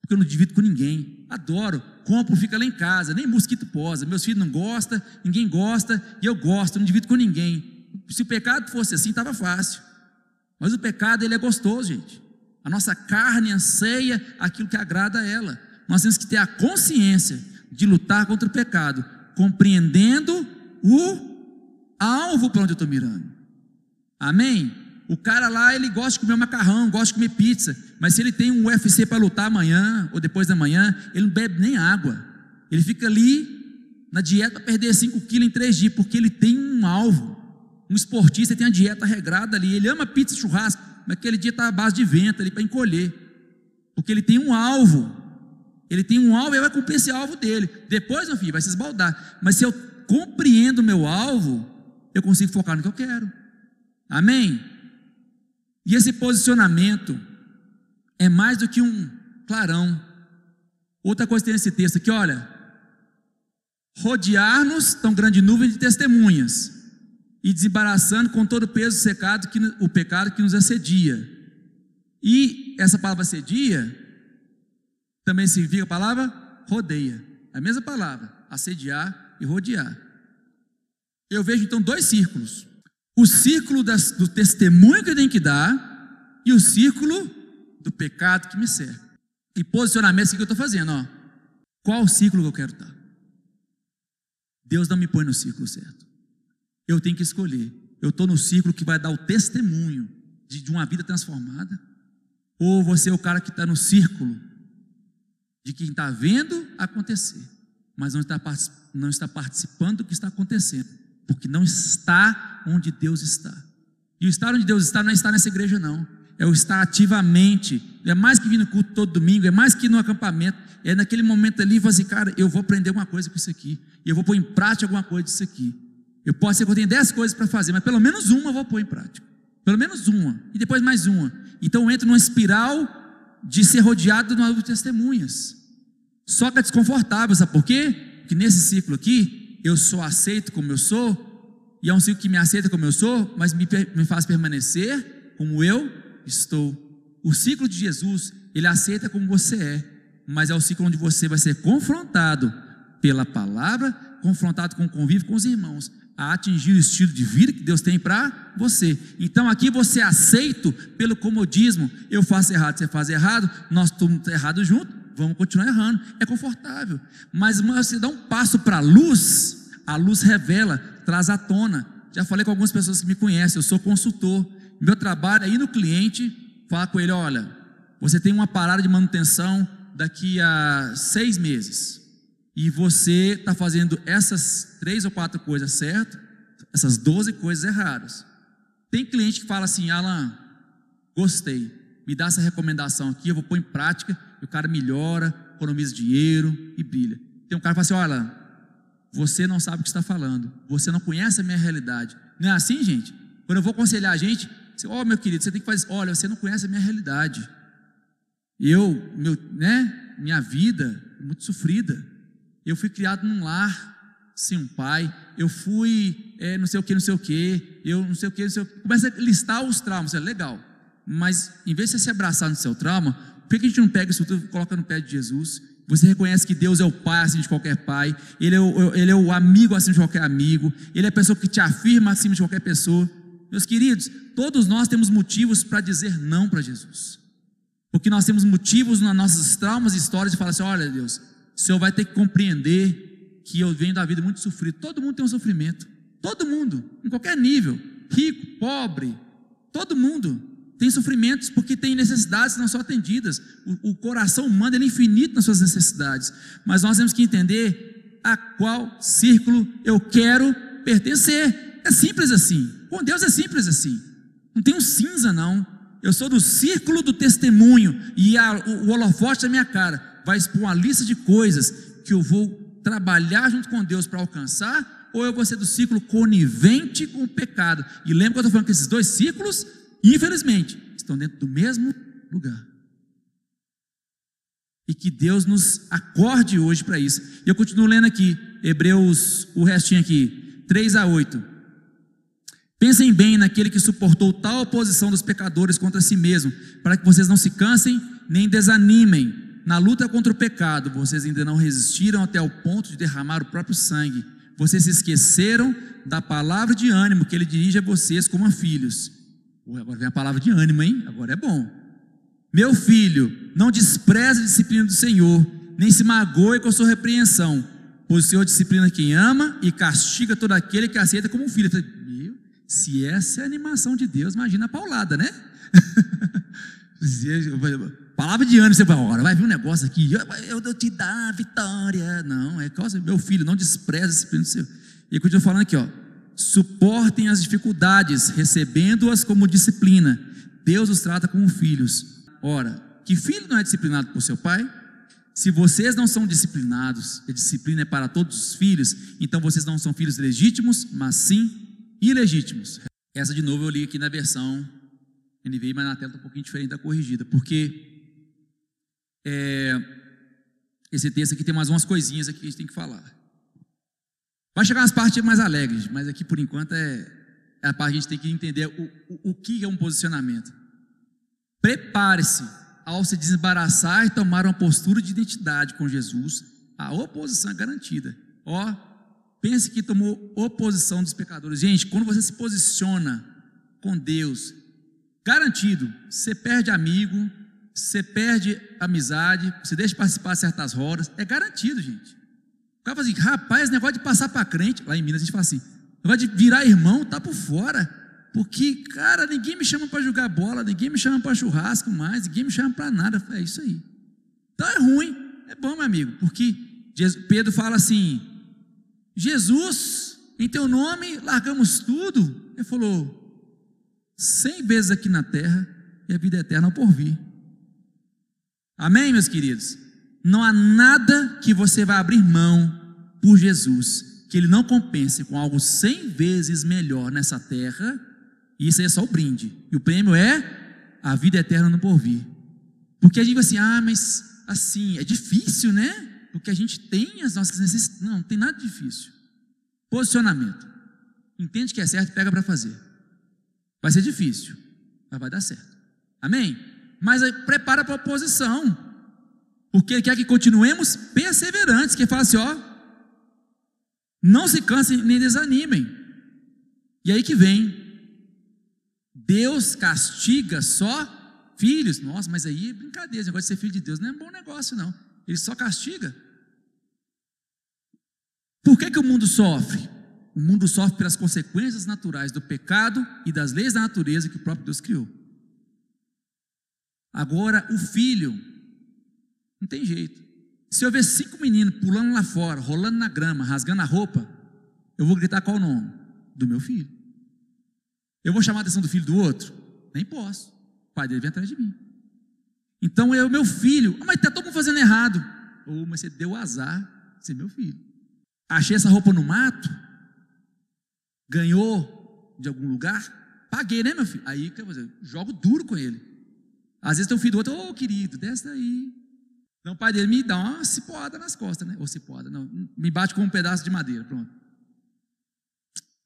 Porque eu não divido com ninguém. Adoro. Compro, fica lá em casa. Nem mosquito posa. Meus filhos não gostam, ninguém gosta. E eu gosto, não divido com ninguém. Se o pecado fosse assim, estava fácil. Mas o pecado, ele é gostoso, gente. A nossa carne anseia aquilo que agrada a ela. Nós temos que ter a consciência de lutar contra o pecado, compreendendo o alvo para onde eu estou mirando. Amém? O cara lá, ele gosta de comer macarrão, gosta de comer pizza, mas se ele tem um UFC para lutar amanhã ou depois da manhã, ele não bebe nem água. Ele fica ali na dieta para perder 5 quilos em 3 dias, porque ele tem um alvo. Um esportista tem a dieta regrada ali, ele ama pizza e churrasco, mas aquele dia está à base de vento ali para encolher. Porque ele tem um alvo. Ele tem um alvo e vai cumprir esse alvo dele. Depois, meu filho, vai se esbaldar. Mas se eu compreendo o meu alvo, eu consigo focar no que eu quero. Amém? E esse posicionamento é mais do que um clarão. Outra coisa que tem nesse texto aqui, olha. Rodear-nos tão grande nuvem de testemunhas e desembaraçando com todo o peso secado que, o pecado que nos assedia. E essa palavra assedia também significa a palavra rodeia. A mesma palavra, assediar e rodear. Eu vejo então dois círculos: o círculo das, do testemunho que eu tenho que dar e o círculo do pecado que me cerca. E posicionamento é que eu estou fazendo, ó. Qual círculo que eu quero estar? Deus não me põe no círculo certo. Eu tenho que escolher. Eu estou no ciclo que vai dar o testemunho de, de uma vida transformada, ou você é o cara que está no círculo de quem está vendo acontecer, mas não está, não está participando do que está acontecendo, porque não está onde Deus está. E o estar onde Deus está não é estar nessa igreja, não. É o estar ativamente. É mais que vir no culto todo domingo, é mais que no acampamento. É naquele momento ali, assim, cara, eu vou aprender alguma coisa com isso aqui. E eu vou pôr em prática alguma coisa disso aqui. Eu posso ser que eu tenha dez coisas para fazer, mas pelo menos uma eu vou pôr em prática. Pelo menos uma. E depois mais uma. Então eu entro numa espiral de ser rodeado de testemunhas. Só que é desconfortável, sabe por quê? Porque nesse ciclo aqui, eu sou aceito como eu sou, e é um ciclo que me aceita como eu sou, mas me, me faz permanecer como eu estou. O ciclo de Jesus, ele aceita como você é, mas é o ciclo onde você vai ser confrontado pela palavra, confrontado com o convívio com os irmãos a atingir o estilo de vida que Deus tem para você. Então aqui você é aceito pelo comodismo. Eu faço errado, você faz errado, nós estamos errados junto, vamos continuar errando. É confortável. Mas você dá um passo para a luz, a luz revela, traz à tona. Já falei com algumas pessoas que me conhecem, eu sou consultor. Meu trabalho é ir no cliente, falar com ele: olha, você tem uma parada de manutenção daqui a seis meses e você está fazendo essas três ou quatro coisas certo, essas doze coisas erradas. Tem cliente que fala assim, Alan, gostei, me dá essa recomendação aqui, eu vou pôr em prática, o cara melhora, economiza dinheiro e brilha. Tem um cara que fala assim, olha, você não sabe o que está falando, você não conhece a minha realidade. Não é assim, gente? Quando eu vou aconselhar a gente, ó oh, meu querido, você tem que fazer, olha, você não conhece a minha realidade. Eu, meu, né, minha vida é muito sofrida. Eu fui criado num lar sem um pai. Eu fui é, não sei o que, não sei o que. Eu não sei o que, não sei o que. Começa a listar os traumas. É legal. Mas em vez de você se abraçar no seu trauma, por que a gente não pega isso tudo e coloca no pé de Jesus? Você reconhece que Deus é o pai acima de qualquer pai, Ele é, o, ele é o amigo acima de qualquer amigo, Ele é a pessoa que te afirma acima de qualquer pessoa. Meus queridos, todos nós temos motivos para dizer não para Jesus. Porque nós temos motivos nas nossas traumas e histórias de falar assim: olha, Deus, o Senhor vai ter que compreender que eu venho da vida muito sofrido. Todo mundo tem um sofrimento. Todo mundo, em qualquer nível, rico, pobre, todo mundo tem sofrimentos porque tem necessidades que não são atendidas. O, o coração humano é infinito nas suas necessidades. Mas nós temos que entender a qual círculo eu quero pertencer. É simples assim. Com Deus é simples assim. Não tem um cinza, não. Eu sou do círculo do testemunho e a, o, o holofote da minha cara vai expor uma lista de coisas que eu vou trabalhar junto com Deus para alcançar, ou eu vou ser do ciclo conivente com o pecado. E lembra que eu estou falando que esses dois ciclos, infelizmente, estão dentro do mesmo lugar. E que Deus nos acorde hoje para isso. E eu continuo lendo aqui, Hebreus, o restinho aqui, 3 a 8. Pensem bem naquele que suportou tal oposição dos pecadores contra si mesmo, para que vocês não se cansem nem desanimem na luta contra o pecado, vocês ainda não resistiram até o ponto de derramar o próprio sangue. Vocês se esqueceram da palavra de ânimo que ele dirige a vocês como a filhos. Agora vem a palavra de ânimo, hein? Agora é bom. Meu filho, não despreze a disciplina do Senhor, nem se magoe com a sua repreensão, pois o Senhor disciplina quem ama e castiga todo aquele que aceita como um filho. Meu, se essa é a animação de Deus, imagina a paulada, né? Palavra de ânimo, você vai, agora vai vir um negócio aqui, eu, eu, te dar a vitória. Não, é causa, meu filho, não despreza esse príncipe. E continua falando aqui, ó. Suportem as dificuldades, recebendo-as como disciplina. Deus os trata como filhos. Ora, que filho não é disciplinado por seu pai? Se vocês não são disciplinados, a disciplina é para todos os filhos, então vocês não são filhos legítimos, mas sim ilegítimos. Essa de novo eu li aqui na versão NVI, mas na tela está um pouquinho diferente da corrigida, porque é, esse texto aqui tem mais umas coisinhas aqui que a gente tem que falar. Vai chegar umas partes mais alegres, mas aqui por enquanto é, é a parte que a gente tem que entender o, o, o que é um posicionamento. Prepare-se ao se desembaraçar e tomar uma postura de identidade com Jesus, a oposição é garantida. Ó, pense que tomou oposição dos pecadores. Gente, quando você se posiciona com Deus, garantido, você perde amigo, você perde amizade, você deixa de participar de certas rodas, é garantido, gente. O cara fala assim, rapaz, negócio de passar para crente, lá em Minas a gente fala assim, negócio de virar irmão, tá por fora. Porque, cara, ninguém me chama para jogar bola, ninguém me chama para churrasco mais, ninguém me chama para nada. É isso aí. Então é ruim, é bom, meu amigo, porque Pedro fala assim: Jesus, em teu nome largamos tudo. Ele falou: cem vezes aqui na terra e a vida eterna por vir. Amém, meus queridos? Não há nada que você vai abrir mão por Jesus que ele não compense com algo cem vezes melhor nessa terra e isso aí é só o brinde. E o prêmio é a vida eterna no porvir. Porque a gente vai assim, ah, mas assim, é difícil, né? Porque a gente tem as nossas necessidades. Não, não tem nada difícil. Posicionamento. Entende que é certo, pega para fazer. Vai ser difícil, mas vai dar certo. Amém? Mas prepara para a oposição. Porque ele quer que continuemos perseverantes, que fala assim, ó, não se cansem nem desanimem. E aí que vem Deus castiga só filhos. Nossa, mas aí é brincadeira, esse negócio de ser filho de Deus não é um bom negócio, não. Ele só castiga. Por que, que o mundo sofre? O mundo sofre pelas consequências naturais do pecado e das leis da natureza que o próprio Deus criou. Agora, o filho, não tem jeito. Se eu ver cinco meninos pulando lá fora, rolando na grama, rasgando a roupa, eu vou gritar qual o nome? Do meu filho. Eu vou chamar a atenção do filho do outro? Nem posso. O pai dele vem atrás de mim. Então é o meu filho. Ah, mas está todo mundo fazendo errado. Ou, oh, mas você deu azar ser meu filho. Achei essa roupa no mato. Ganhou de algum lugar. Paguei, né, meu filho? Aí, quer fazer? Jogo duro com ele. Às vezes tem um filho do outro, ô oh, querido, desce daí. Então o pai dele me dá uma cipoada nas costas, né? Ou cipoada, não. Me bate com um pedaço de madeira, pronto.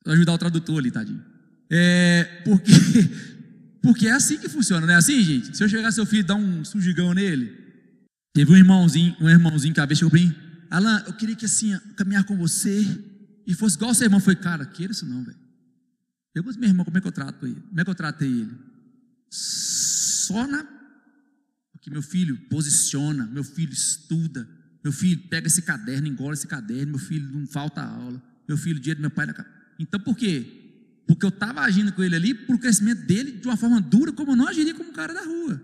Vou ajudar o tradutor ali, tadinho. É, porque, porque é assim que funciona, não é assim, gente? Se eu chegar seu filho e dar um sujigão nele, teve um irmãozinho, um irmãozinho que a vez chegou para mim, Alan, eu queria que assim, caminhar com você e fosse igual seu irmão. Foi, cara, queira isso não, velho. Eu gosto meu irmão, como é que eu trato ele? Como é que eu tratei ele? Só na. Porque meu filho posiciona, meu filho estuda, meu filho pega esse caderno, engole esse caderno, meu filho não falta aula, meu filho, dia do meu pai. Então por quê? Porque eu estava agindo com ele ali por crescimento dele de uma forma dura, como eu não agiria como um cara da rua.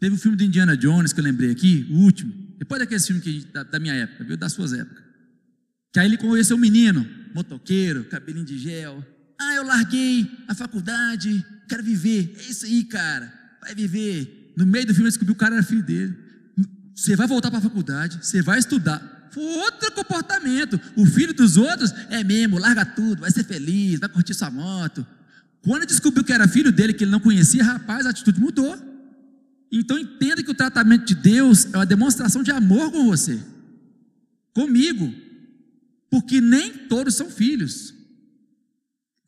Teve o filme do Indiana Jones que eu lembrei aqui, o último. Depois daquele filme que da, da, minha época, viu? Das suas épocas. Que aí ele conheceu um menino, motoqueiro, cabelinho de gel. Ah, eu larguei a faculdade, quero viver. É isso aí, cara. Vai viver. No meio do filme eu descobri que o cara era filho dele. Você vai voltar para a faculdade, você vai estudar. Foi outro comportamento. O filho dos outros é mesmo, larga tudo, vai ser feliz, vai curtir sua moto. Quando descobriu que era filho dele, que ele não conhecia, rapaz, a atitude mudou. Então entenda que o tratamento de Deus é uma demonstração de amor com você, comigo, porque nem todos são filhos.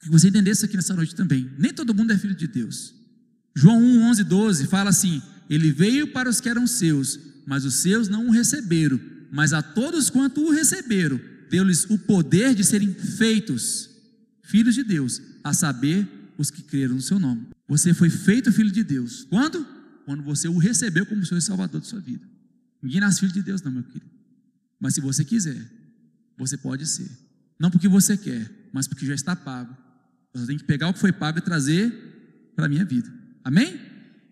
Que você entendesse aqui nessa noite também. Nem todo mundo é filho de Deus. João 1, 11, 12 fala assim: Ele veio para os que eram seus, mas os seus não o receberam mas a todos quanto o receberam, deu-lhes o poder de serem feitos filhos de Deus, a saber, os que creram no seu nome. Você foi feito filho de Deus. Quando? Quando você o recebeu como e Salvador de sua vida. Ninguém nasce filho de Deus, não, meu querido. Mas se você quiser, você pode ser. Não porque você quer, mas porque já está pago. Você tem que pegar o que foi pago e trazer para a minha vida. Amém?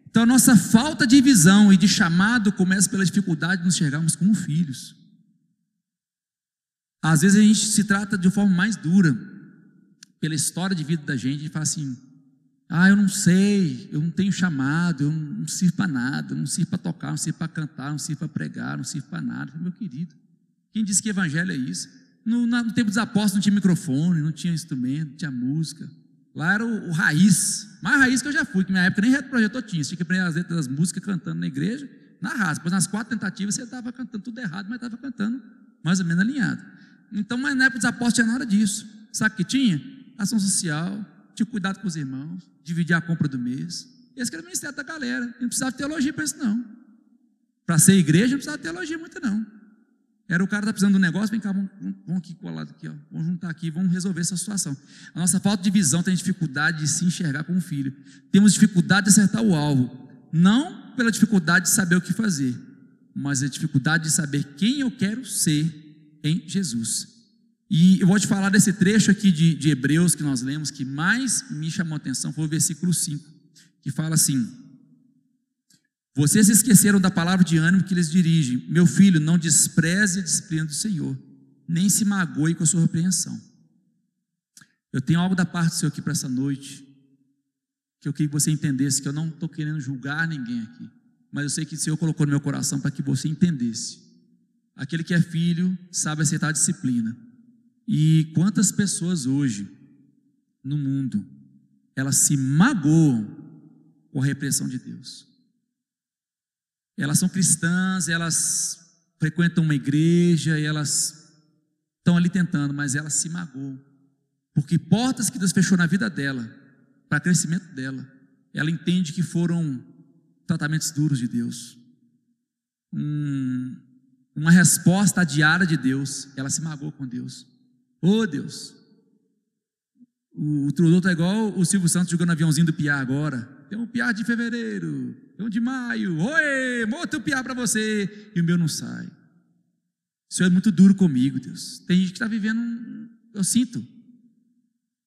Então a nossa falta de visão e de chamado começa pela dificuldade de nos enxergarmos como filhos. Às vezes a gente se trata de forma mais dura. pela história de vida da gente, e fala assim: ah, eu não sei, eu não tenho chamado, eu não sirvo para nada, eu não sirvo para tocar, não sirvo para cantar, não sirvo para pregar, não sirvo para nada. Meu querido, quem disse que evangelho é isso? No, no tempo dos apóstolos não tinha microfone, não tinha instrumento, não tinha música. Lá era o, o raiz, mais raiz que eu já fui, que na época nem reto projetor tinha, você tinha que aprender as letras das músicas cantando na igreja, na raça. Depois nas quatro tentativas você estava cantando tudo errado, mas estava cantando mais ou menos alinhado. Então, mas na época dos apóstolos tinha nada disso. Sabe o que tinha? Ação social, tinha cuidado com os irmãos, dividir a compra do mês. Esse era o ministério da galera. Não precisava de teologia para isso, não. Para ser igreja, não precisava de teologia muito, não. Era o cara está precisando de um negócio, vem cá, vamos, vamos aqui colado aqui, ó. vamos juntar aqui, vamos resolver essa situação. A nossa falta de visão tem dificuldade de se enxergar como filho. Temos dificuldade de acertar o alvo. Não pela dificuldade de saber o que fazer, mas a dificuldade de saber quem eu quero ser em Jesus. E eu vou te falar desse trecho aqui de, de Hebreus que nós lemos, que mais me chamou a atenção foi o versículo 5, que fala assim: vocês esqueceram da palavra de ânimo que lhes dirige. Meu filho, não despreze a disciplina do Senhor, nem se magoe com a sua repreensão. Eu tenho algo da parte do Senhor aqui para essa noite, que eu queria que você entendesse que eu não estou querendo julgar ninguém aqui, mas eu sei que o Senhor colocou no meu coração para que você entendesse. Aquele que é filho sabe aceitar a disciplina. E quantas pessoas hoje no mundo elas se magoam com a repressão de Deus. Elas são cristãs, elas frequentam uma igreja elas estão ali tentando, mas elas se magoam. Porque portas que Deus fechou na vida dela, para crescimento dela, ela entende que foram tratamentos duros de Deus. Um, uma resposta diária de Deus, ela se magoou com Deus. Oh Deus! O, o Trudeau está igual o Silvio Santos jogando aviãozinho do Piá agora. Tem um piá de fevereiro, tem um de maio. Oi, outro piá para você. E o meu não sai. O Senhor é muito duro comigo, Deus. Tem gente que está vivendo. Eu sinto.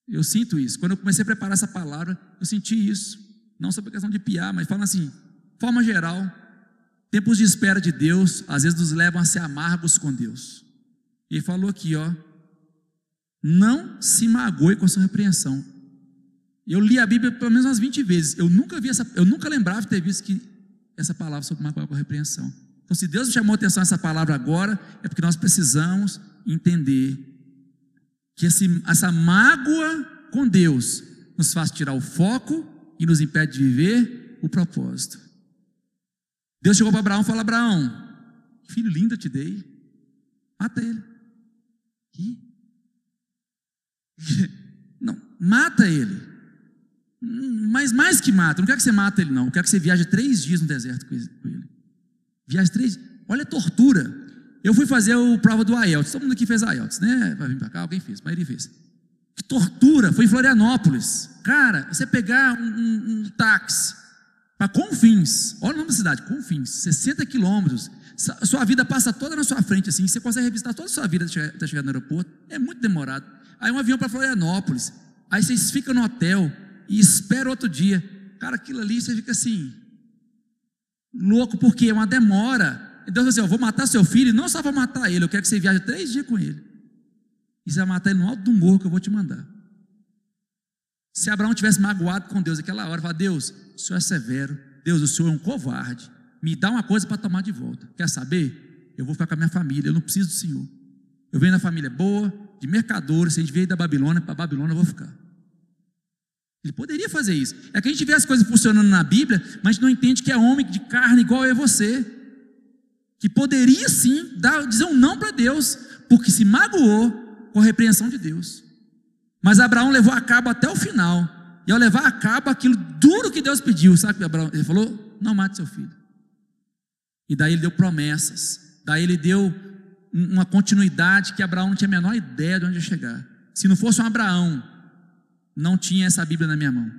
Eu sinto isso. Quando eu comecei a preparar essa palavra, eu senti isso. Não sobre a questão de piar, mas falando assim, forma geral, tempos de espera de Deus, às vezes nos levam a ser amargos com Deus. E ele falou aqui, ó, não se magoe com a sua repreensão. Eu li a Bíblia pelo menos umas 20 vezes. Eu nunca vi essa, eu nunca lembrava de ter visto que essa palavra sobre mágoa com repreensão. Então, se Deus chamou atenção a essa palavra agora, é porque nós precisamos entender que esse, essa mágoa com Deus nos faz tirar o foco e nos impede de viver o propósito. Deus chegou para Abraão e falou: Abraão, filho lindo eu te dei, mata ele. Que? Não, mata ele. Mas mais que mata, não quero que você mata ele, não. Eu quero que você viaje três dias no deserto com ele. Viaje três Olha a tortura. Eu fui fazer o prova do IELTS. Todo mundo aqui fez IELTS, né? Vai vir para cá, alguém fez, mas ele fez. Que tortura! Foi em Florianópolis. Cara, você pegar um, um, um táxi para Confins, olha o nome da cidade, Confins, 60 quilômetros. Sua vida passa toda na sua frente, assim, você consegue revisitar toda a sua vida até chegar no aeroporto. É muito demorado. Aí um avião para Florianópolis. Aí vocês ficam no hotel e espera outro dia. Cara, aquilo ali você fica assim, louco, porque é uma demora. Deus falou assim: Eu vou matar seu filho, e não só vou matar ele, eu quero que você viaje três dias com ele. E você vai matar ele no alto do morro que eu vou te mandar. Se Abraão tivesse magoado com Deus aquela hora, fala: Deus, o senhor é severo, Deus, o senhor é um covarde, me dá uma coisa para tomar de volta. Quer saber? Eu vou ficar com a minha família, eu não preciso do senhor. Eu venho da família boa, de mercadores, se a gente veio da Babilônia, para Babilônia eu vou ficar. Ele poderia fazer isso. É que a gente vê as coisas funcionando na Bíblia, mas não entende que é homem de carne igual e você. Que poderia sim dar, dizer um não para Deus, porque se magoou com a repreensão de Deus. Mas Abraão levou a cabo até o final. E ao levar a cabo aquilo duro que Deus pediu, sabe o que Abraão? Ele falou: não mate seu filho. E daí ele deu promessas. Daí ele deu uma continuidade que Abraão não tinha a menor ideia de onde ia chegar. Se não fosse um Abraão não tinha essa Bíblia na minha mão.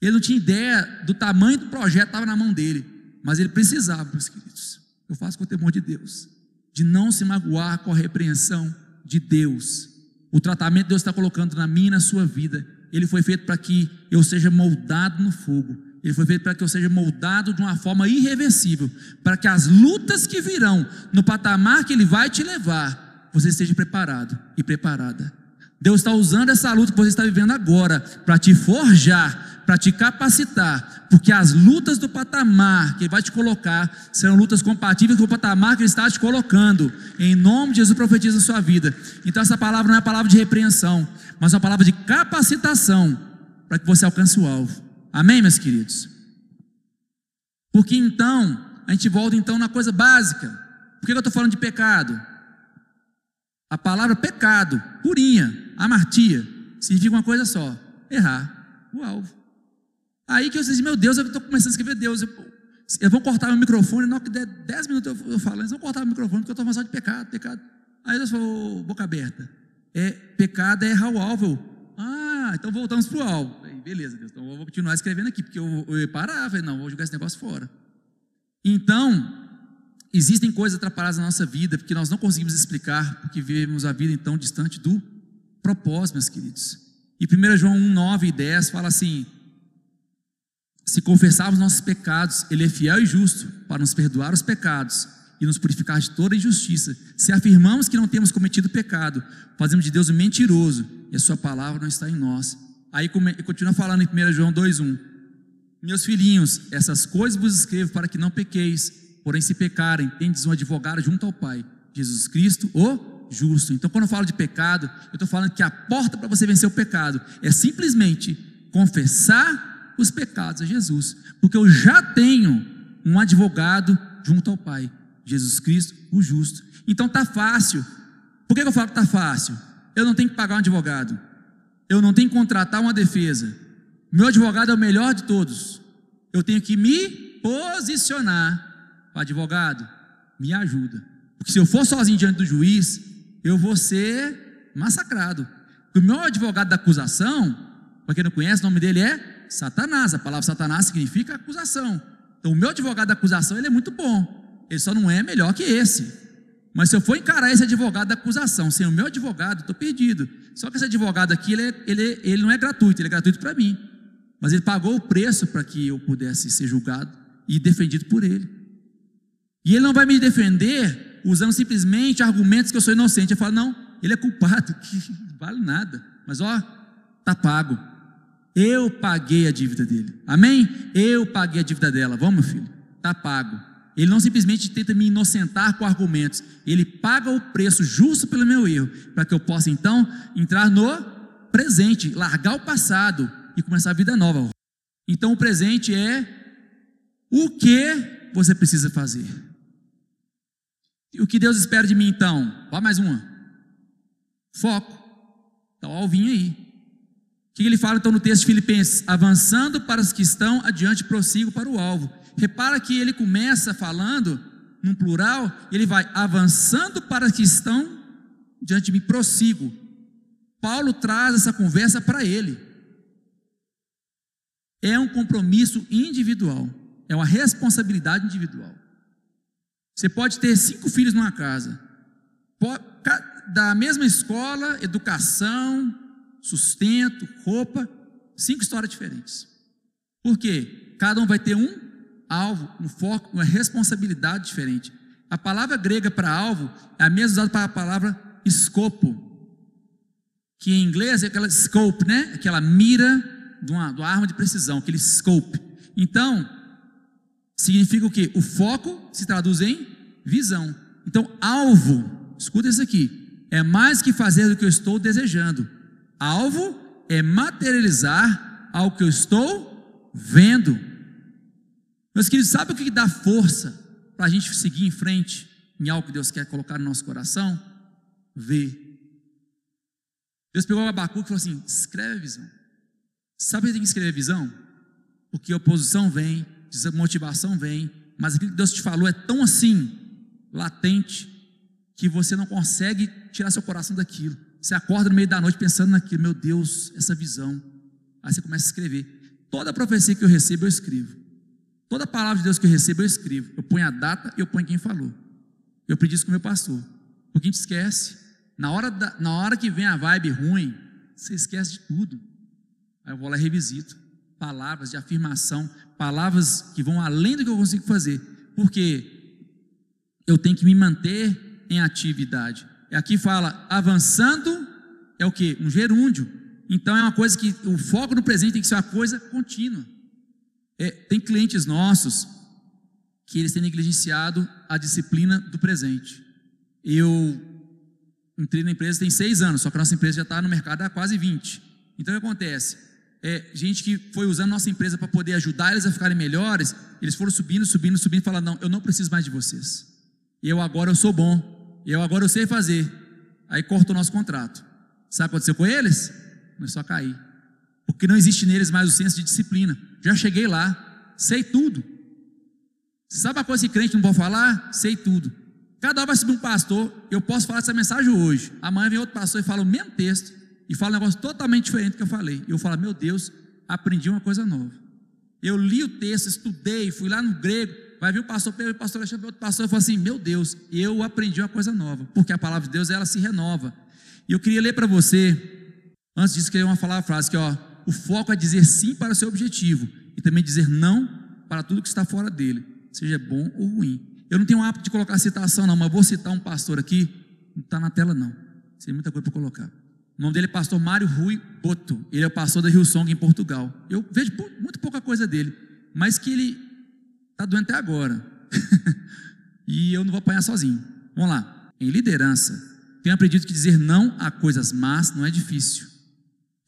Ele não tinha ideia do tamanho do projeto, estava na mão dele. Mas ele precisava, meus queridos. Eu faço com o temor de Deus. De não se magoar com a repreensão de Deus. O tratamento que Deus está colocando na minha e na sua vida. Ele foi feito para que eu seja moldado no fogo. Ele foi feito para que eu seja moldado de uma forma irreversível. Para que as lutas que virão no patamar que Ele vai te levar, você esteja preparado e preparada Deus está usando essa luta que você está vivendo agora para te forjar, para te capacitar, porque as lutas do patamar que Ele vai te colocar serão lutas compatíveis com o patamar que Ele está te colocando. Em nome de Jesus, profetiza a sua vida. Então, essa palavra não é palavra de repreensão, mas é uma palavra de capacitação para que você alcance o alvo. Amém, meus queridos? Porque então, a gente volta então na coisa básica. Por que eu estou falando de pecado? A palavra pecado, purinha, amartia, significa uma coisa só: errar o alvo. Aí que eu disse, meu Deus, eu estou começando a escrever Deus. Eu, eu vou cortar meu microfone, não que der 10 minutos eu, eu falo, eles vão cortar o microfone porque eu estou falando só de pecado, pecado. Aí Deus falou, boca aberta. É, pecado é errar o alvo. ah, então voltamos para o alvo. Aí, beleza, Deus, então eu vou continuar escrevendo aqui, porque eu, eu ia parar, falei, não, vou jogar esse negócio fora. Então, existem coisas atrapalhadas na nossa vida, porque nós não conseguimos explicar, porque vivemos a vida então distante do propósito, meus queridos. E 1 João 1, 9 e 10 fala assim: Se confessarmos nossos pecados, Ele é fiel e justo para nos perdoar os pecados e nos purificar de toda injustiça. Se afirmamos que não temos cometido pecado, fazemos de Deus um mentiroso e a Sua palavra não está em nós. Aí continua falando em 1 João 2,1: Meus filhinhos, essas coisas vos escrevo para que não pequeis, porém, se pecarem, tendes um advogado junto ao Pai, Jesus Cristo, o justo. Então, quando eu falo de pecado, eu estou falando que a porta para você vencer o pecado é simplesmente confessar os pecados a Jesus, porque eu já tenho um advogado junto ao Pai, Jesus Cristo, o justo. Então tá fácil. Por que eu falo que tá fácil? Eu não tenho que pagar um advogado. Eu não tenho que contratar uma defesa. Meu advogado é o melhor de todos. Eu tenho que me posicionar. O advogado, me ajuda. Porque se eu for sozinho diante do juiz, eu vou ser massacrado. O meu advogado da acusação, para quem não conhece, o nome dele é Satanás. A palavra Satanás significa acusação. Então, o meu advogado da acusação ele é muito bom. Ele só não é melhor que esse. Mas se eu for encarar esse advogado da acusação sem o meu advogado, estou perdido. Só que esse advogado aqui, ele, é, ele, ele não é gratuito, ele é gratuito para mim. Mas ele pagou o preço para que eu pudesse ser julgado e defendido por ele. E ele não vai me defender usando simplesmente argumentos que eu sou inocente. Eu falo, não, ele é culpado, que vale nada. Mas ó, tá pago. Eu paguei a dívida dele. Amém? Eu paguei a dívida dela. Vamos, meu filho. Tá pago. Ele não simplesmente tenta me inocentar com argumentos. Ele paga o preço justo pelo meu erro, para que eu possa então entrar no presente, largar o passado e começar a vida nova. Então o presente é o que você precisa fazer. O que Deus espera de mim então? Vá mais uma. Foco. Então, alvinho aí. O que ele fala então no texto de Filipenses? Avançando para os que estão adiante, prossigo para o alvo. Repara que ele começa falando num plural, ele vai avançando para os que estão diante de mim, prossigo. Paulo traz essa conversa para ele. É um compromisso individual, é uma responsabilidade individual. Você pode ter cinco filhos numa casa, da mesma escola, educação, sustento, roupa, cinco histórias diferentes. Por quê? Cada um vai ter um alvo, um foco, uma responsabilidade diferente. A palavra grega para alvo é a mesma usada para a palavra escopo, que em inglês é aquela scope, né? Aquela mira de uma, de uma arma de precisão, aquele scope. Então, significa o que? O foco se traduz em visão. Então, alvo, escuta isso aqui, é mais que fazer do que eu estou desejando. Alvo é materializar ao que eu estou vendo. Meus queridos, sabe o que dá força para a gente seguir em frente em algo que Deus quer colocar no nosso coração? Ver. Deus pegou o Abacuque e falou assim: escreve a visão. Sabe por que tem que escrever a visão? Porque oposição vem, desmotivação vem, mas aquilo que Deus te falou é tão assim, latente, que você não consegue tirar seu coração daquilo. Você acorda no meio da noite pensando naquilo, meu Deus, essa visão. Aí você começa a escrever. Toda profecia que eu recebo, eu escrevo. Toda palavra de Deus que eu recebo, eu escrevo. Eu ponho a data e eu ponho quem falou. Eu pedi isso com o meu pastor. Porque a gente esquece. Na hora, da, na hora que vem a vibe ruim, você esquece de tudo. Aí eu vou lá e revisito. Palavras de afirmação, palavras que vão além do que eu consigo fazer. Porque eu tenho que me manter em atividade. Aqui fala avançando é o que? Um gerúndio. Então é uma coisa que o foco no presente tem que ser uma coisa contínua. É, tem clientes nossos que eles têm negligenciado a disciplina do presente. Eu entrei na empresa tem seis anos, só que a nossa empresa já está no mercado há quase 20. Então o que acontece? É, gente que foi usando nossa empresa para poder ajudar eles a ficarem melhores, eles foram subindo, subindo, subindo e falaram: não, eu não preciso mais de vocês. Eu agora eu sou bom, eu agora eu sei fazer. Aí cortou o nosso contrato. Sabe o que aconteceu com eles? Começou a cair. Porque não existe neles mais o senso de disciplina. Já cheguei lá, sei tudo. Sabe a coisa que crente não pode falar? Sei tudo. Cada hora vai subir um pastor, eu posso falar essa mensagem hoje. Amanhã vem outro pastor e fala o mesmo texto e fala um negócio totalmente diferente do que eu falei. E eu falo, meu Deus, aprendi uma coisa nova. Eu li o texto, estudei, fui lá no grego, vai vir o pastor Pedro, o pastor Alexandre, outro pastor, e fala assim: Meu Deus, eu aprendi uma coisa nova, porque a palavra de Deus ela se renova. E eu queria ler para você, antes disso, queria falar a frase que, ó, o foco é dizer sim para o seu objetivo e também dizer não para tudo que está fora dele, seja bom ou ruim. Eu não tenho hábito de colocar citação, não, mas vou citar um pastor aqui, não está na tela, não. Tem muita coisa para colocar. O nome dele é pastor Mário Rui Boto. Ele é o pastor da Rio Song em Portugal. Eu vejo muito pouca coisa dele, mas que ele está doendo até agora. e eu não vou apanhar sozinho. Vamos lá. Em liderança, tenho aprendido que dizer não a coisas más não é difícil.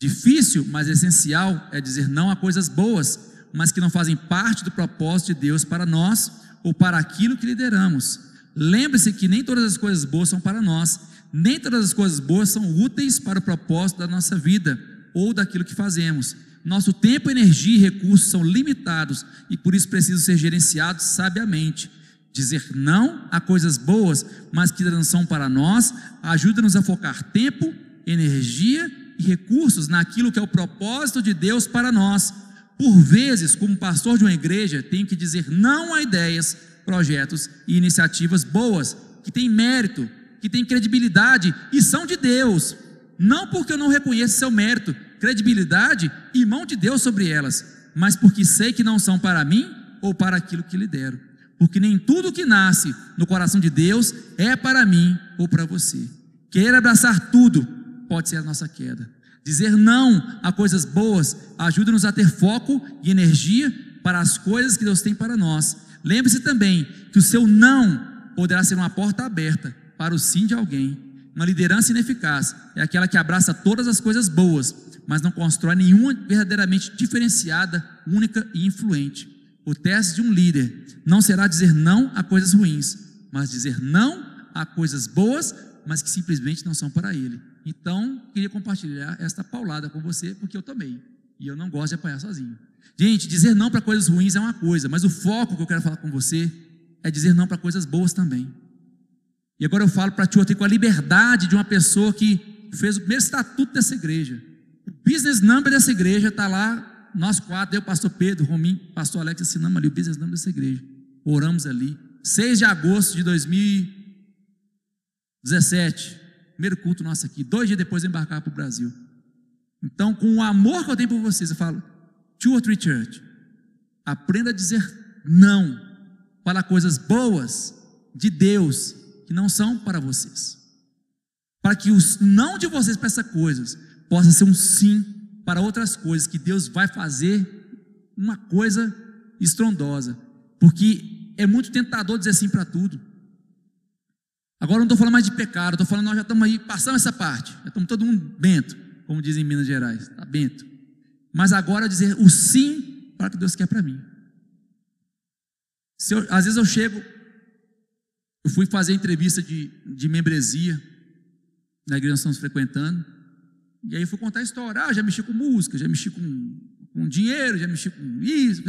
Difícil, mas essencial, é dizer não a coisas boas, mas que não fazem parte do propósito de Deus para nós ou para aquilo que lideramos. Lembre-se que nem todas as coisas boas são para nós, nem todas as coisas boas são úteis para o propósito da nossa vida ou daquilo que fazemos. Nosso tempo, energia e recursos são limitados e por isso precisam ser gerenciados sabiamente. Dizer não a coisas boas, mas que não são para nós, ajuda-nos a focar tempo, energia e recursos naquilo que é o propósito de Deus para nós. Por vezes, como pastor de uma igreja, tenho que dizer não a ideias, projetos e iniciativas boas, que têm mérito, que têm credibilidade e são de Deus. Não porque eu não reconheço seu mérito, credibilidade e mão de Deus sobre elas, mas porque sei que não são para mim ou para aquilo que lidero. Porque nem tudo que nasce no coração de Deus é para mim ou para você. Querer abraçar tudo pode ser a nossa queda. Dizer não a coisas boas ajuda-nos a ter foco e energia para as coisas que Deus tem para nós. Lembre-se também que o seu não poderá ser uma porta aberta para o sim de alguém. Uma liderança ineficaz é aquela que abraça todas as coisas boas, mas não constrói nenhuma verdadeiramente diferenciada, única e influente. O teste de um líder não será dizer não a coisas ruins, mas dizer não a coisas boas, mas que simplesmente não são para ele. Então, queria compartilhar esta paulada com você, porque eu também. E eu não gosto de apanhar sozinho. Gente, dizer não para coisas ruins é uma coisa, mas o foco que eu quero falar com você é dizer não para coisas boas também. E agora eu falo para ti, eu com a liberdade de uma pessoa que fez o primeiro estatuto dessa igreja. O business number dessa igreja está lá, nós quatro, eu, pastor Pedro, Rominho, pastor Alex, assinamos ali o business number dessa igreja. Oramos ali. 6 de agosto de 2017 primeiro culto nosso aqui, dois dias depois embarcar para o Brasil. Então, com o amor que eu tenho por vocês, eu falo, two or three church, aprenda a dizer não para coisas boas de Deus que não são para vocês. Para que os não de vocês para essas coisas possa ser um sim para outras coisas que Deus vai fazer uma coisa estrondosa. Porque é muito tentador dizer sim para tudo. Agora não estou falando mais de pecado, estou falando, nós já estamos aí, passamos essa parte, já estamos todo mundo bento, como dizem em Minas Gerais, está bento. Mas agora dizer o sim para o que Deus quer para mim. Eu, às vezes eu chego, eu fui fazer entrevista de, de membresia na igreja que estamos frequentando, e aí eu fui contar a história. Ah, já mexi com música, já mexi com, com dinheiro, já mexi com isso.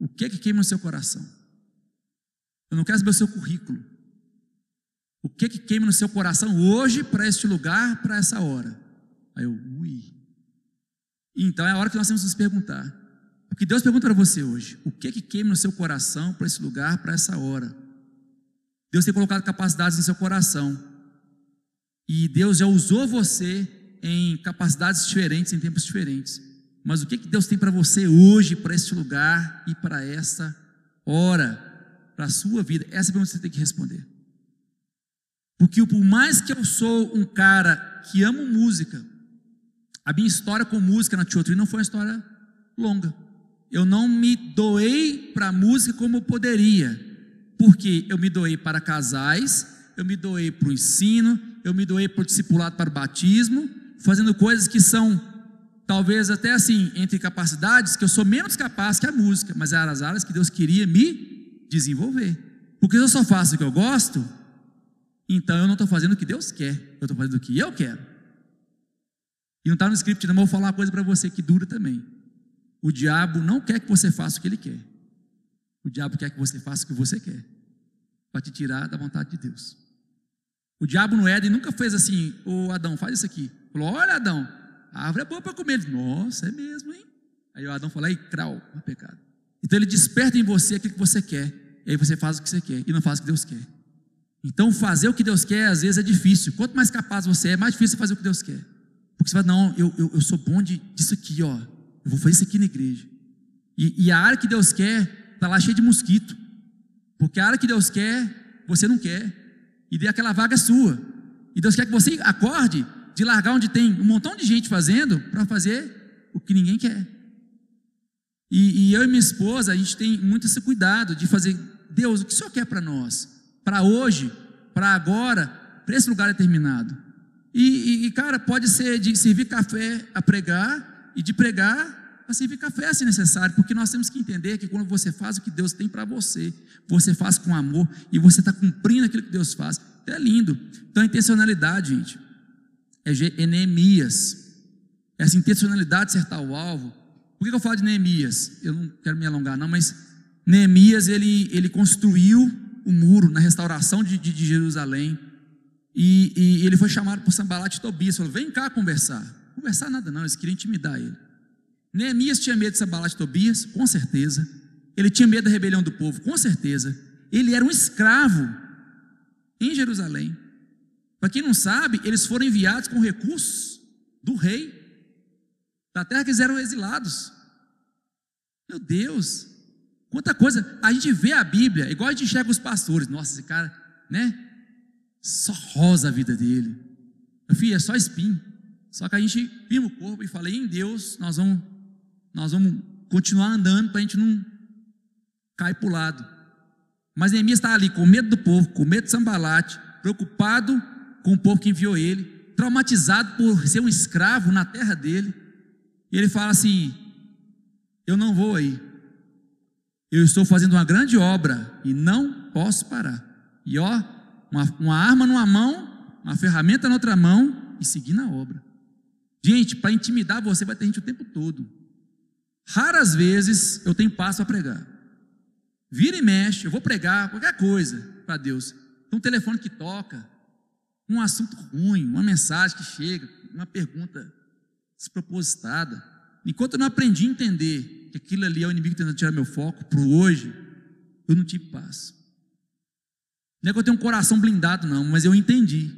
O que é que queima no seu coração? Eu não quero saber o seu currículo. O que que queima no seu coração hoje para este lugar, para essa hora? Aí eu, ui. Então é a hora que nós temos que nos perguntar. O que Deus pergunta para você hoje? O que que queima no seu coração para esse lugar, para essa hora? Deus tem colocado capacidades no seu coração. E Deus já usou você em capacidades diferentes, em tempos diferentes. Mas o que que Deus tem para você hoje, para este lugar e para essa hora, para a sua vida? Essa é a pergunta que você tem que responder. Porque por mais que eu sou um cara que amo música, a minha história com música na Teatro não foi uma história longa. Eu não me doei para a música como eu poderia, porque eu me doei para casais, eu me doei para o ensino, eu me doei para o discipulado para o batismo, fazendo coisas que são talvez até assim, entre capacidades, que eu sou menos capaz que a música, mas eram as áreas que Deus queria me desenvolver. Porque se eu só faço o que eu gosto, então eu não estou fazendo o que Deus quer, eu estou fazendo o que eu quero. E não está no script, não, mas vou falar uma coisa para você que dura também. O diabo não quer que você faça o que ele quer. O diabo quer que você faça o que você quer, para te tirar da vontade de Deus. O diabo no Éden nunca fez assim, ô Adão, faz isso aqui. Falou, olha Adão, a árvore é boa para comer. Ele, Nossa, é mesmo, hein? Aí o Adão falou, aí, crau, é pecado. Então ele desperta em você aquilo que você quer, e aí você faz o que você quer, e não faz o que Deus quer. Então fazer o que Deus quer, às vezes, é difícil. Quanto mais capaz você é, mais difícil fazer o que Deus quer. Porque você fala, não, eu, eu, eu sou bom de, disso aqui, ó. Eu vou fazer isso aqui na igreja. E, e a área que Deus quer, está lá cheia de mosquito. Porque a área que Deus quer, você não quer. E dê aquela vaga sua. E Deus quer que você acorde de largar onde tem um montão de gente fazendo para fazer o que ninguém quer. E, e, eu e minha esposa, a gente tem muito esse cuidado de fazer, Deus, o que o Senhor quer para nós? Para hoje, para agora, para esse lugar determinado. E, e, cara, pode ser de servir café a pregar e de pregar a servir café se necessário, porque nós temos que entender que quando você faz o que Deus tem para você, você faz com amor e você está cumprindo aquilo que Deus faz. É lindo. Então, a intencionalidade, gente é Neemias. Essa intencionalidade de acertar o alvo. Por que eu falo de Neemias? Eu não quero me alongar, não, mas Neemias ele, ele construiu o muro na restauração de, de, de Jerusalém. E, e, ele foi chamado por Sambalat e Tobias. Falou: Vem cá conversar. Conversar nada, não, eles queriam intimidar ele. Neemias tinha medo de Sambalat e Tobias? Com certeza. Ele tinha medo da rebelião do povo? Com certeza. Ele era um escravo em Jerusalém. Para quem não sabe, eles foram enviados com recursos do rei, da terra que eles eram exilados. Meu Deus, quanta coisa. A gente vê a Bíblia, igual a gente enxerga os pastores. Nossa, esse cara, né? Só rosa a vida dele. Meu filho, é só espinho. Só que a gente firma o corpo e falei, em Deus, nós vamos, nós vamos continuar andando para a gente não cair para o lado. Mas Neemias está ali com medo do povo, com medo de Sambalate, preocupado com o povo que enviou ele, traumatizado por ser um escravo na terra dele. E ele fala assim: Eu não vou aí. Eu estou fazendo uma grande obra e não posso parar. E ó, uma, uma arma numa mão, uma ferramenta na outra mão e seguir na obra. Gente, para intimidar você vai ter gente o tempo todo. Raras vezes eu tenho passo a pregar. Vira e mexe, eu vou pregar qualquer coisa para Deus. Tem um telefone que toca, um assunto ruim, uma mensagem que chega, uma pergunta despropositada. Enquanto eu não aprendi a entender que aquilo ali é o inimigo tentando tirar meu foco para hoje, eu não tive paz. Não é que eu tenho um coração blindado, não, mas eu entendi.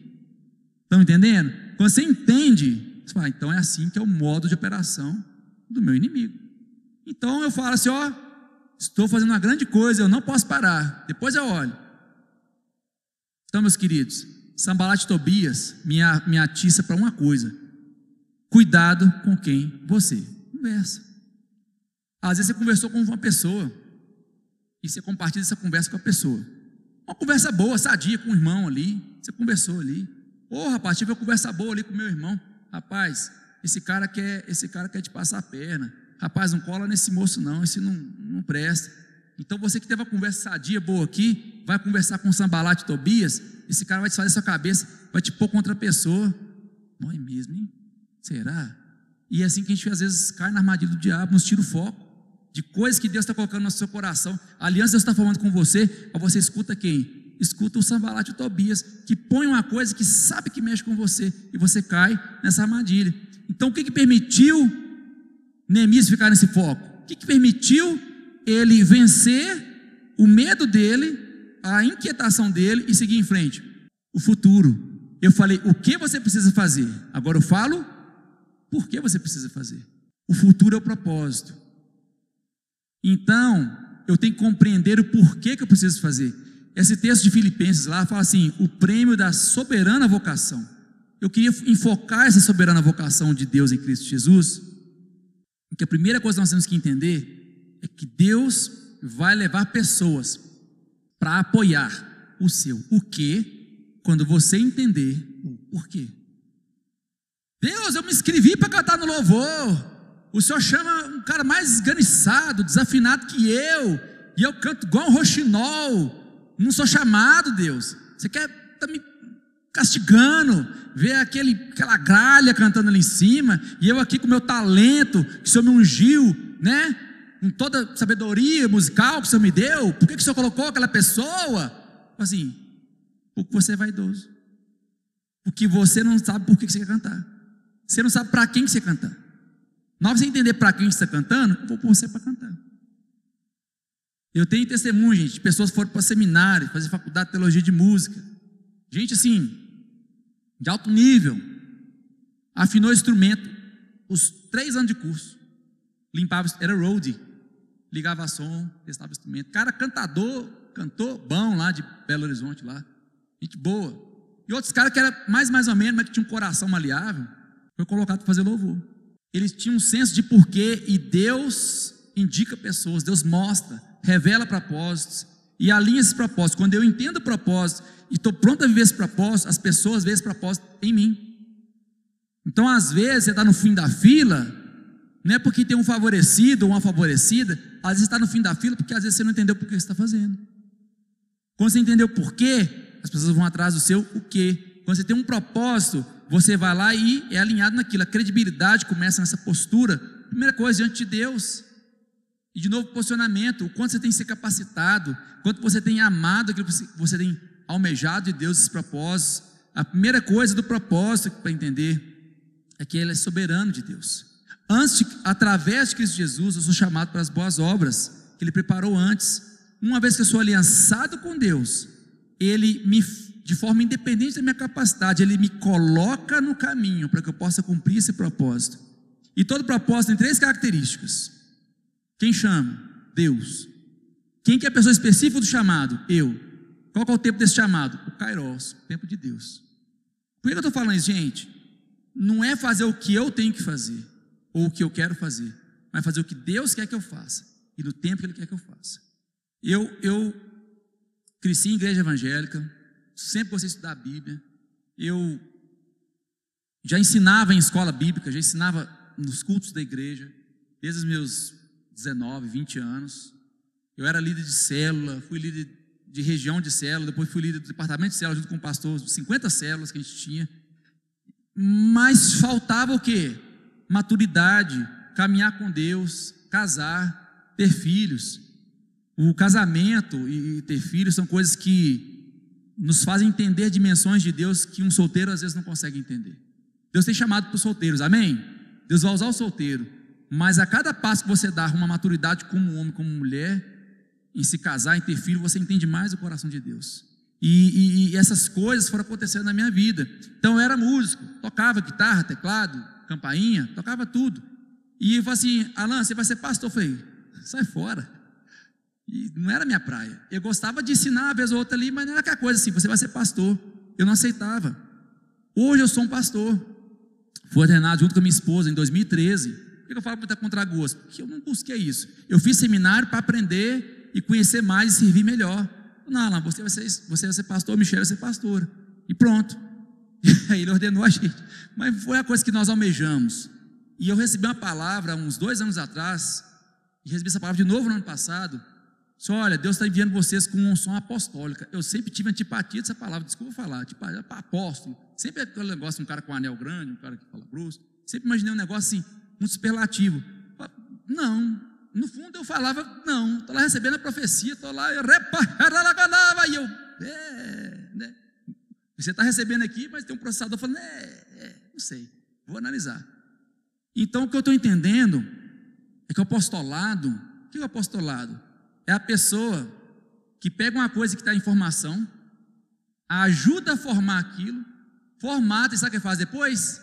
Estão entendendo? Quando você entende, você fala, ah, então é assim que é o modo de operação do meu inimigo. Então eu falo assim: ó, estou fazendo uma grande coisa, eu não posso parar. Depois eu olho. Então, meus queridos, Sambalat Tobias me, me atiça para uma coisa: cuidado com quem você conversa. Às vezes você conversou com uma pessoa e você compartilha essa conversa com a pessoa. Uma conversa boa, sadia com o irmão ali. Você conversou ali. Ô oh, rapaz, tive uma conversa boa ali com meu irmão. Rapaz, esse cara quer, esse cara quer te passar a perna. Rapaz, não cola nesse moço não, esse não, não presta. Então você que teve uma conversa sadia, boa aqui, vai conversar com Sambalat Tobias, esse cara vai te fazer sua cabeça, vai te pôr contra a pessoa. Não é mesmo, hein? Será? E é assim que a gente às vezes cai na armadilha do diabo, nos tira o foco de coisas que Deus está colocando no seu coração. A aliança Deus está falando com você, mas você escuta quem? Escuta o Sambalat e o Tobias, que põe uma coisa que sabe que mexe com você, e você cai nessa armadilha. Então o que, que permitiu Neemias ficar nesse foco? O que, que permitiu ele vencer o medo dele a inquietação dele e seguir em frente. O futuro. Eu falei, o que você precisa fazer? Agora eu falo, por que você precisa fazer? O futuro é o propósito. Então, eu tenho que compreender o porquê que eu preciso fazer. esse texto de Filipenses lá fala assim: o prêmio da soberana vocação. Eu queria enfocar essa soberana vocação de Deus em Cristo Jesus, porque a primeira coisa que nós temos que entender é que Deus vai levar pessoas para apoiar o seu o que, quando você entender o porquê. Deus, eu me inscrevi para cantar no louvor. O Senhor chama um cara mais esganiçado, desafinado que eu, e eu canto igual um roxinol. Não sou chamado, Deus. Você quer tá me castigando, ver aquele, aquela gralha cantando ali em cima, e eu aqui com meu talento, que o Senhor me ungiu, né? Com toda sabedoria musical que o Senhor me deu, por que, que o Senhor colocou aquela pessoa? Assim, porque você é vaidoso. Porque você não sabe por que, que você quer cantar. Você não sabe para quem que você canta. Na hora você entender para quem você está cantando, eu vou pôr você para cantar. Eu tenho testemunho, gente, de pessoas que foram para seminário, fazer faculdade de teologia de música. Gente assim, de alto nível, afinou o instrumento, os três anos de curso, limpava, era roadie, ligava som, testava o instrumento. Cara, cantador, cantor bom lá de Belo Horizonte, lá, gente boa. E outros caras que era mais mais ou menos, mas que tinha um coração maleável, foi colocado para fazer louvor. Eles tinham um senso de porquê e Deus indica pessoas, Deus mostra, revela propósitos e alinha esse propósito. Quando eu entendo o propósito e estou pronto a viver esse propósito, as pessoas veem esse propósito em mim. Então, às vezes, você está no fim da fila, não é porque tem um favorecido ou uma favorecida, às vezes está no fim da fila porque às vezes você não entendeu por que você está fazendo. Quando você entendeu por quê, as pessoas vão atrás do seu o quê. Quando você tem um propósito, você vai lá e é alinhado naquilo. A credibilidade começa nessa postura. Primeira coisa, diante de Deus. E de novo, posicionamento. O quanto você tem se capacitado, quanto você tem amado aquilo que você tem almejado de Deus, esses propósitos. A primeira coisa do propósito para entender é que Ele é soberano de Deus. Antes, de, através de Cristo Jesus, eu sou chamado para as boas obras que Ele preparou antes. Uma vez que eu sou aliançado com Deus, Ele me, de forma independente da minha capacidade, Ele me coloca no caminho para que eu possa cumprir esse propósito. E todo propósito tem três características. Quem chama? Deus. Quem que é a pessoa específica do chamado? Eu. Qual é o tempo desse chamado? O Kairos, o tempo de Deus. Por que eu estou falando isso, gente? Não é fazer o que eu tenho que fazer, ou o que eu quero fazer, mas fazer o que Deus quer que eu faça, e no tempo que Ele quer que eu faça. Eu, eu cresci em igreja evangélica, sempre gostei de estudar a Bíblia, eu já ensinava em escola bíblica, já ensinava nos cultos da igreja, desde os meus 19, 20 anos. Eu era líder de célula, fui líder de região de célula, depois fui líder do departamento de célula junto com o pastor, 50 células que a gente tinha. Mas faltava o quê? Maturidade, caminhar com Deus, casar, ter filhos. O casamento e ter filhos são coisas que nos fazem entender dimensões de Deus que um solteiro às vezes não consegue entender. Deus tem chamado para os solteiros, amém? Deus vai usar o solteiro, mas a cada passo que você dá uma maturidade como homem, como mulher, em se casar, em ter filho, você entende mais o coração de Deus. E, e, e, essas coisas foram acontecendo na minha vida. Então eu era músico, tocava guitarra, teclado, campainha, tocava tudo. E eu falei assim: Alan, você vai ser pastor? Eu falei: sai fora. E não era minha praia. Eu gostava de ensinar uma vez ou outra ali, mas não era aquela coisa assim: você vai ser pastor. Eu não aceitava. Hoje eu sou um pastor. Fui ordenado junto com a minha esposa em 2013. Que eu falo muita contra gosto? Porque eu não busquei isso. Eu fiz seminário para aprender e conhecer mais e servir melhor. Não, Alan, você vai ser, você vai ser pastor, Michel vai ser pastora. E pronto. Ele ordenou a gente. Mas foi a coisa que nós almejamos. E eu recebi uma palavra uns dois anos atrás, e recebi essa palavra de novo no ano passado. Só olha, Deus está enviando vocês com um som apostólica. Eu sempre tive antipatia dessa palavra, desculpa falar, tipo, apóstolo. Sempre é aquele negócio, um cara com um anel grande, um cara que fala grosso. Sempre imaginei um negócio assim, muito superlativo. Não, no fundo eu falava, não, estou lá recebendo a profecia, estou lá, eu e eu, é, né? Você está recebendo aqui, mas tem um processador falando, é, é, não sei, vou analisar. Então o que eu estou entendendo é que o apostolado, o que é o apostolado? É a pessoa que pega uma coisa que está em formação, ajuda a formar aquilo, formata, e sabe o que faz depois?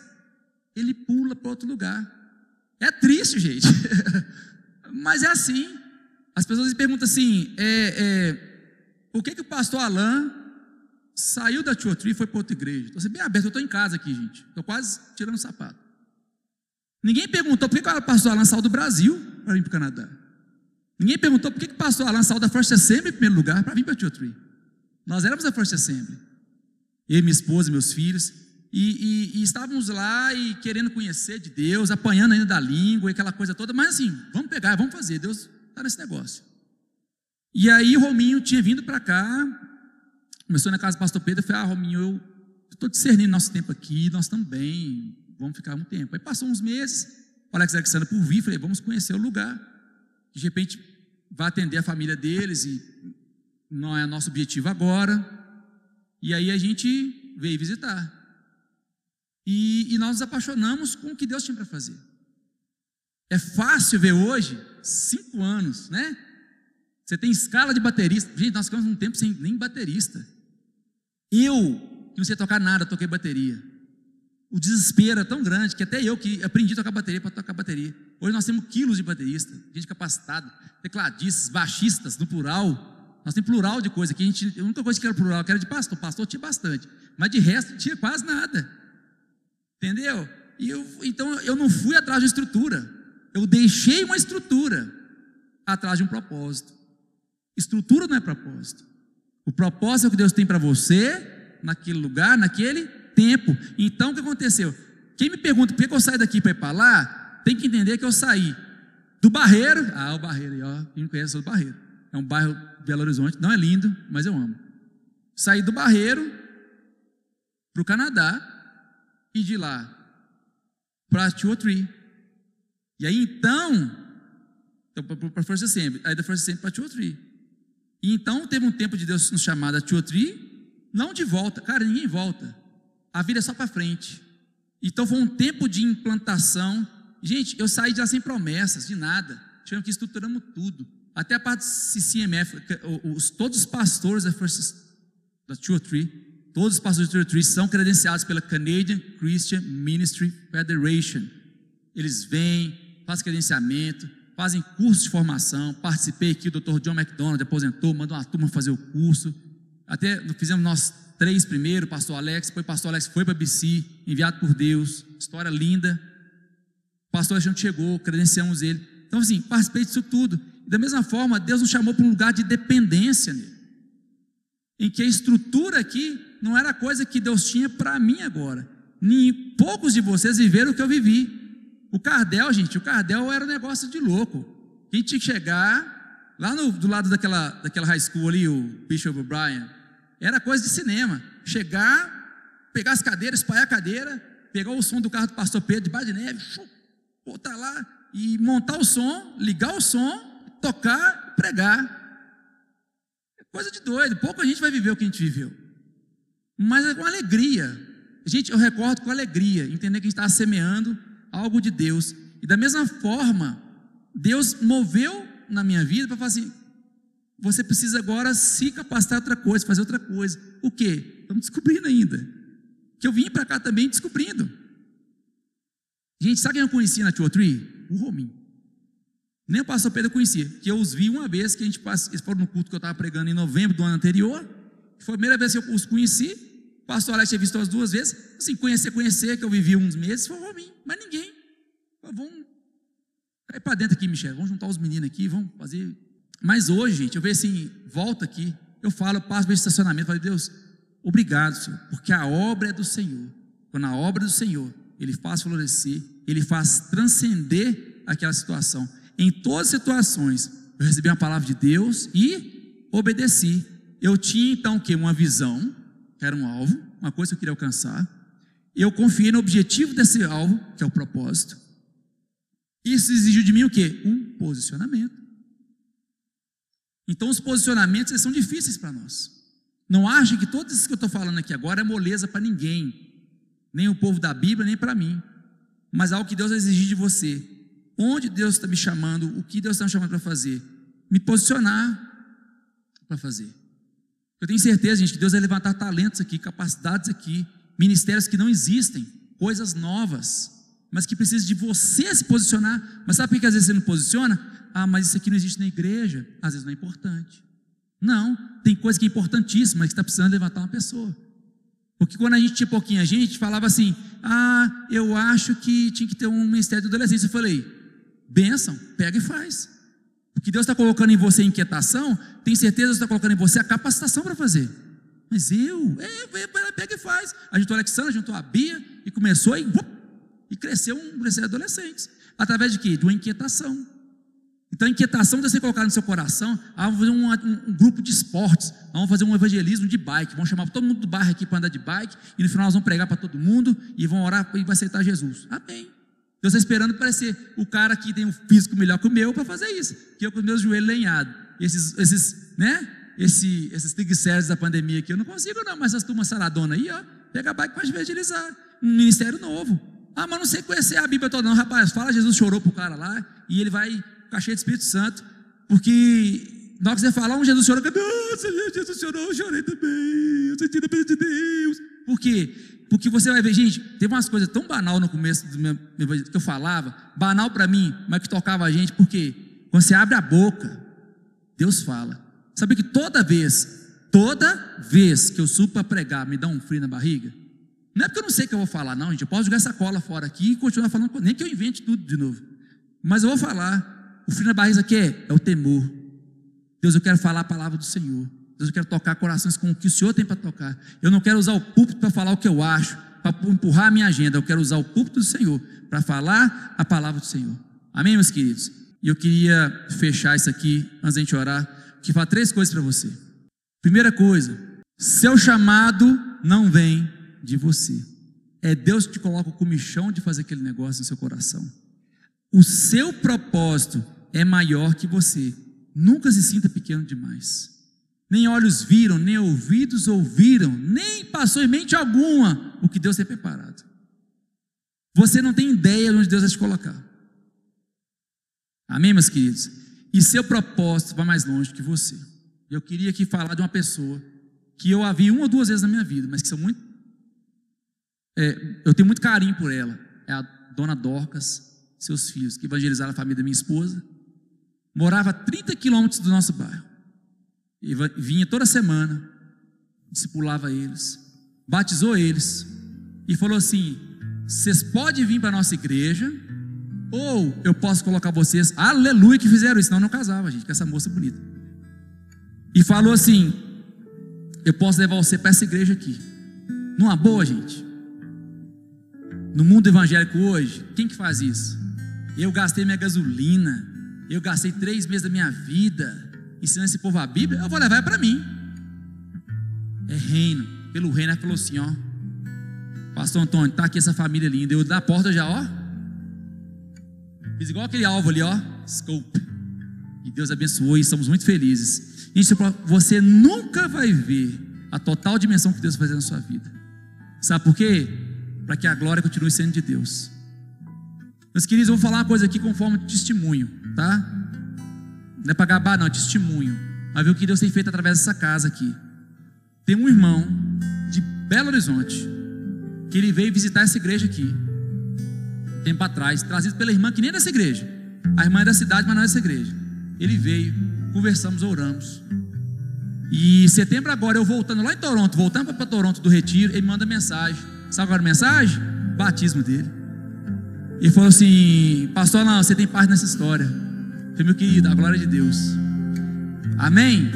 Ele pula para outro lugar. É triste, gente. Mas é assim. As pessoas me perguntam assim: é, é, o que que o pastor Alain saiu da Tree e foi para outra igreja? Estou bem aberto, eu estou em casa aqui, gente. Estou quase tirando o sapato. Ninguém perguntou por que, que o pastor Alain saiu do Brasil para vir para o Canadá. Ninguém perguntou por que, que o pastor Alain saiu da First Assembly em primeiro lugar para vir para a Tree. Nós éramos a First Assembly. Eu, minha esposa, meus filhos. E, e, e, estávamos lá e querendo conhecer de Deus, apanhando ainda da língua e aquela coisa toda, mas assim, vamos pegar, vamos fazer, Deus está nesse negócio. E aí Rominho tinha vindo para cá, começou na casa do pastor Pedro, e falei, ah, Rominho, eu estou discernindo nosso tempo aqui, nós também, vamos ficar um tempo. Aí passou uns meses, o Alex Alexandre por vir, falei, vamos conhecer o lugar, de repente vai atender a família deles e não é nosso objetivo agora. E aí a gente veio visitar. E, e nós nos apaixonamos com o que Deus tinha para fazer. É fácil ver hoje, cinco anos, né? Você tem escala de baterista. Gente, nós ficamos um tempo sem nem baterista. Eu, que não sei tocar nada, toquei bateria. O desespero é tão grande que até eu que aprendi a tocar bateria para tocar bateria. Hoje nós temos quilos de baterista, gente capacitada, tecladistas, baixistas, no plural. Nós temos plural de coisa que a gente. A única coisa que era plural, que era de pastor. Pastor tinha bastante. Mas de resto tinha quase nada. Entendeu? E eu, então eu não fui atrás de estrutura. Eu deixei uma estrutura atrás de um propósito. Estrutura não é propósito. O propósito é o que Deus tem para você, naquele lugar, naquele tempo. Então o que aconteceu? Quem me pergunta por que eu saio daqui para ir para lá, tem que entender que eu saí do Barreiro. Ah, o Barreiro aí, ó. Quem me conhece é o Barreiro. É um bairro de Belo Horizonte. Não é lindo, mas eu amo. Saí do Barreiro para o Canadá e de lá para Tree. E aí então, então para Força Sempre, aí da Força Sempre para Tree. E então teve um tempo de Deus nos chamar da Tree, não de volta, cara, ninguém volta. A vida é só para frente. Então foi um tempo de implantação. Gente, eu saí de lá sem promessas, de nada. Tivemos que estruturamos tudo. Até a parte do CMF, os, todos os pastores da First, da Tree Todos os pastores de território são credenciados pela Canadian Christian Ministry Federation. Eles vêm, fazem credenciamento, fazem curso de formação. Participei aqui, o Dr. John McDonald aposentou, mandou uma turma fazer o curso. Até fizemos nós três primeiro, pastor Alex, depois pastor Alex foi para BC, enviado por Deus. História linda. O pastor Alexandre chegou, credenciamos ele. Então, assim, participei disso tudo. Da mesma forma, Deus nos chamou para um lugar de dependência nele. Em que a estrutura aqui não era coisa que Deus tinha para mim agora. Nem poucos de vocês viveram o que eu vivi. O Cardel, gente, o Cardel era um negócio de louco. Quem tinha que chegar lá no, do lado daquela, daquela high school ali, o Bishop O'Brien, era coisa de cinema. Chegar, pegar as cadeiras, espalhar a cadeira, pegar o som do carro do pastor Pedro de de Neve, botar lá e montar o som, ligar o som, tocar, pregar. É coisa de doido. Pouco a gente vai viver o que a gente viveu mas é com alegria. Gente, eu recordo com alegria, entender que a gente estava semeando algo de Deus. E da mesma forma, Deus moveu na minha vida para falar assim: você precisa agora se capacitar outra coisa, fazer outra coisa. O que? Estamos descobrindo ainda. Que eu vim para cá também descobrindo. Gente, sabe quem eu conheci na Tio Tree? O Rominho. Nem o pastor Pedro conhecia, que eu os vi uma vez que a gente passou, eles foram no culto que eu estava pregando em novembro do ano anterior. Foi a primeira vez que eu os conheci pastor Alex tinha visto as duas vezes, assim, conhecer, conhecer, que eu vivi uns meses, foi mim, mas ninguém. Vamos cair para dentro aqui, Michel, vamos juntar os meninos aqui, vamos fazer. Mas hoje, gente, eu vejo assim, volta aqui, eu falo, eu passo pelo estacionamento, falo, Deus, obrigado, Senhor, porque a obra é do Senhor. Quando a obra é do Senhor, Ele faz florescer, Ele faz transcender aquela situação. Em todas as situações, eu recebi uma palavra de Deus e obedeci. Eu tinha então que? Uma visão, era um alvo, uma coisa que eu queria alcançar. Eu confiei no objetivo desse alvo, que é o propósito. Isso exigiu de mim o quê? Um posicionamento. Então os posicionamentos eles são difíceis para nós. Não ache que tudo isso que eu estou falando aqui agora é moleza para ninguém, nem o povo da Bíblia, nem para mim. Mas algo que Deus exigir de você. Onde Deus está me chamando, o que Deus está me chamando para fazer? Me posicionar para fazer. Eu tenho certeza, gente, que Deus vai levantar talentos aqui, capacidades aqui, ministérios que não existem, coisas novas, mas que precisam de você se posicionar. Mas sabe por que às vezes você não posiciona? Ah, mas isso aqui não existe na igreja. Às vezes não é importante. Não, tem coisa que é importantíssima, que está precisando levantar uma pessoa. Porque quando a gente tinha pouquinha gente, falava assim: ah, eu acho que tinha que ter um ministério de adolescência. Eu falei: benção, pega e faz. O que Deus está colocando em você inquietação, tem certeza que está colocando em você a capacitação para fazer. Mas eu, é, pega e faz. A juntou a Alexandra, juntou a Bia e começou e, e cresceu um de adolescentes. Através de quê? De uma inquietação. Então a inquietação de você colocar no seu coração, ah, vamos fazer um, um, um, grupo de esportes, vamos fazer um evangelismo de bike, vamos chamar todo mundo do bairro aqui para andar de bike, e no final nós vamos pregar para todo mundo e vão orar e vai aceitar Jesus. Amém. Deus está esperando para ser o cara que tem um físico melhor que o meu para fazer isso, que eu com os meus joelhos lenhados. Esses, esses, né? Esse, esses triglicéridos da pandemia aqui, eu não consigo não, mas essas turmas saradona aí, ó, pega a bike para evangelizar. Um ministério novo. Ah, mas não sei conhecer a Bíblia toda não, rapaz. Fala, Jesus chorou pro cara lá, e ele vai ficar cheio de Espírito Santo, porque na hora que você falar, um Jesus chorou, nossa, Jesus chorou, eu chorei também, eu senti a presença de Deus. Por quê? Porque você vai ver, gente, teve umas coisas tão banal no começo do meu que eu falava, banal para mim, mas que tocava a gente, porque quando você abre a boca, Deus fala. Sabe que toda vez, toda vez que eu subo para pregar, me dá um frio na barriga? Não é porque eu não sei o que eu vou falar, não, gente. Eu posso jogar essa cola fora aqui e continuar falando, nem que eu invente tudo de novo. Mas eu vou falar. O frio na barriga aqui é, é o temor. Deus, eu quero falar a palavra do Senhor. Deus, eu quero tocar corações com o que o Senhor tem para tocar. Eu não quero usar o púlpito para falar o que eu acho, para empurrar a minha agenda. Eu quero usar o púlpito do Senhor para falar a palavra do Senhor. Amém, meus queridos? E eu queria fechar isso aqui, antes da gente orar, que falar três coisas para você. Primeira coisa, seu chamado não vem de você. É Deus que te coloca o comichão de fazer aquele negócio no seu coração. O seu propósito é maior que você. Nunca se sinta pequeno demais nem olhos viram, nem ouvidos ouviram, nem passou em mente alguma o que Deus tem preparado. Você não tem ideia de onde Deus vai te colocar. Amém, meus queridos? E seu propósito vai mais longe que você. Eu queria aqui falar de uma pessoa que eu a vi uma ou duas vezes na minha vida, mas que são muito. É, eu tenho muito carinho por ela. É a dona Dorcas, seus filhos, que evangelizaram a família da minha esposa. Morava a 30 quilômetros do nosso bairro. E vinha toda semana, discipulava eles, batizou eles e falou assim: vocês podem vir para a nossa igreja, ou eu posso colocar vocês, aleluia, que fizeram isso, senão não casava, gente, com essa moça bonita. E falou assim: eu posso levar você para essa igreja aqui, numa boa, gente. No mundo evangélico hoje, quem que faz isso? Eu gastei minha gasolina, eu gastei três meses da minha vida ensinando esse povo a Bíblia, eu vou levar para mim. É reino. Pelo reino, ela falou assim: ó, Pastor Antônio, tá aqui essa família linda. Eu da porta já, ó. Fiz igual aquele alvo ali, ó. Scope. E Deus abençoou e estamos muito felizes. Gente, você nunca vai ver a total dimensão que Deus fazer na sua vida. Sabe por quê? Para que a glória continue sendo de Deus. Meus queridos, eu vou falar uma coisa aqui de testemunho, tá? Não é para gabar, não, é testemunho. Mas ver o que Deus tem feito através dessa casa aqui. Tem um irmão de Belo Horizonte que ele veio visitar essa igreja aqui, tempo atrás, trazido pela irmã que nem é dessa igreja. A irmã é da cidade, mas não é dessa igreja. Ele veio, conversamos, oramos. E setembro agora, eu voltando lá em Toronto, voltando para Toronto do retiro, ele manda mensagem. Sabe era a mensagem? Batismo dele. Ele falou assim: Pastor, não, você tem parte nessa história. Falei, meu querido, a glória de Deus. Amém?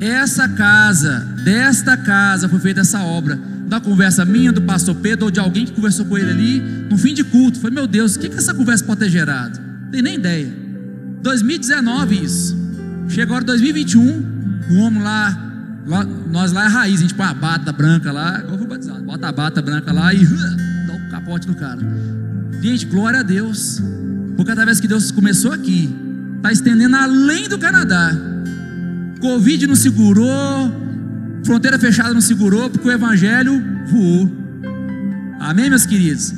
Essa casa, desta casa foi feita essa obra. Da conversa minha, do pastor Pedro, ou de alguém que conversou com ele ali, no fim de culto. Falei, meu Deus, o que, que essa conversa pode ter gerado? Não tem nem ideia. 2019 isso. Chega agora 2021, o homem lá, lá, nós lá é raiz, a gente põe a bata branca lá, igual foi batizado, bota a bata branca lá e dá o capote no cara. Gente, glória a Deus. Porque vez que Deus começou aqui, está estendendo além do Canadá. Covid não segurou, fronteira fechada não segurou, porque o Evangelho voou. Amém, meus queridos?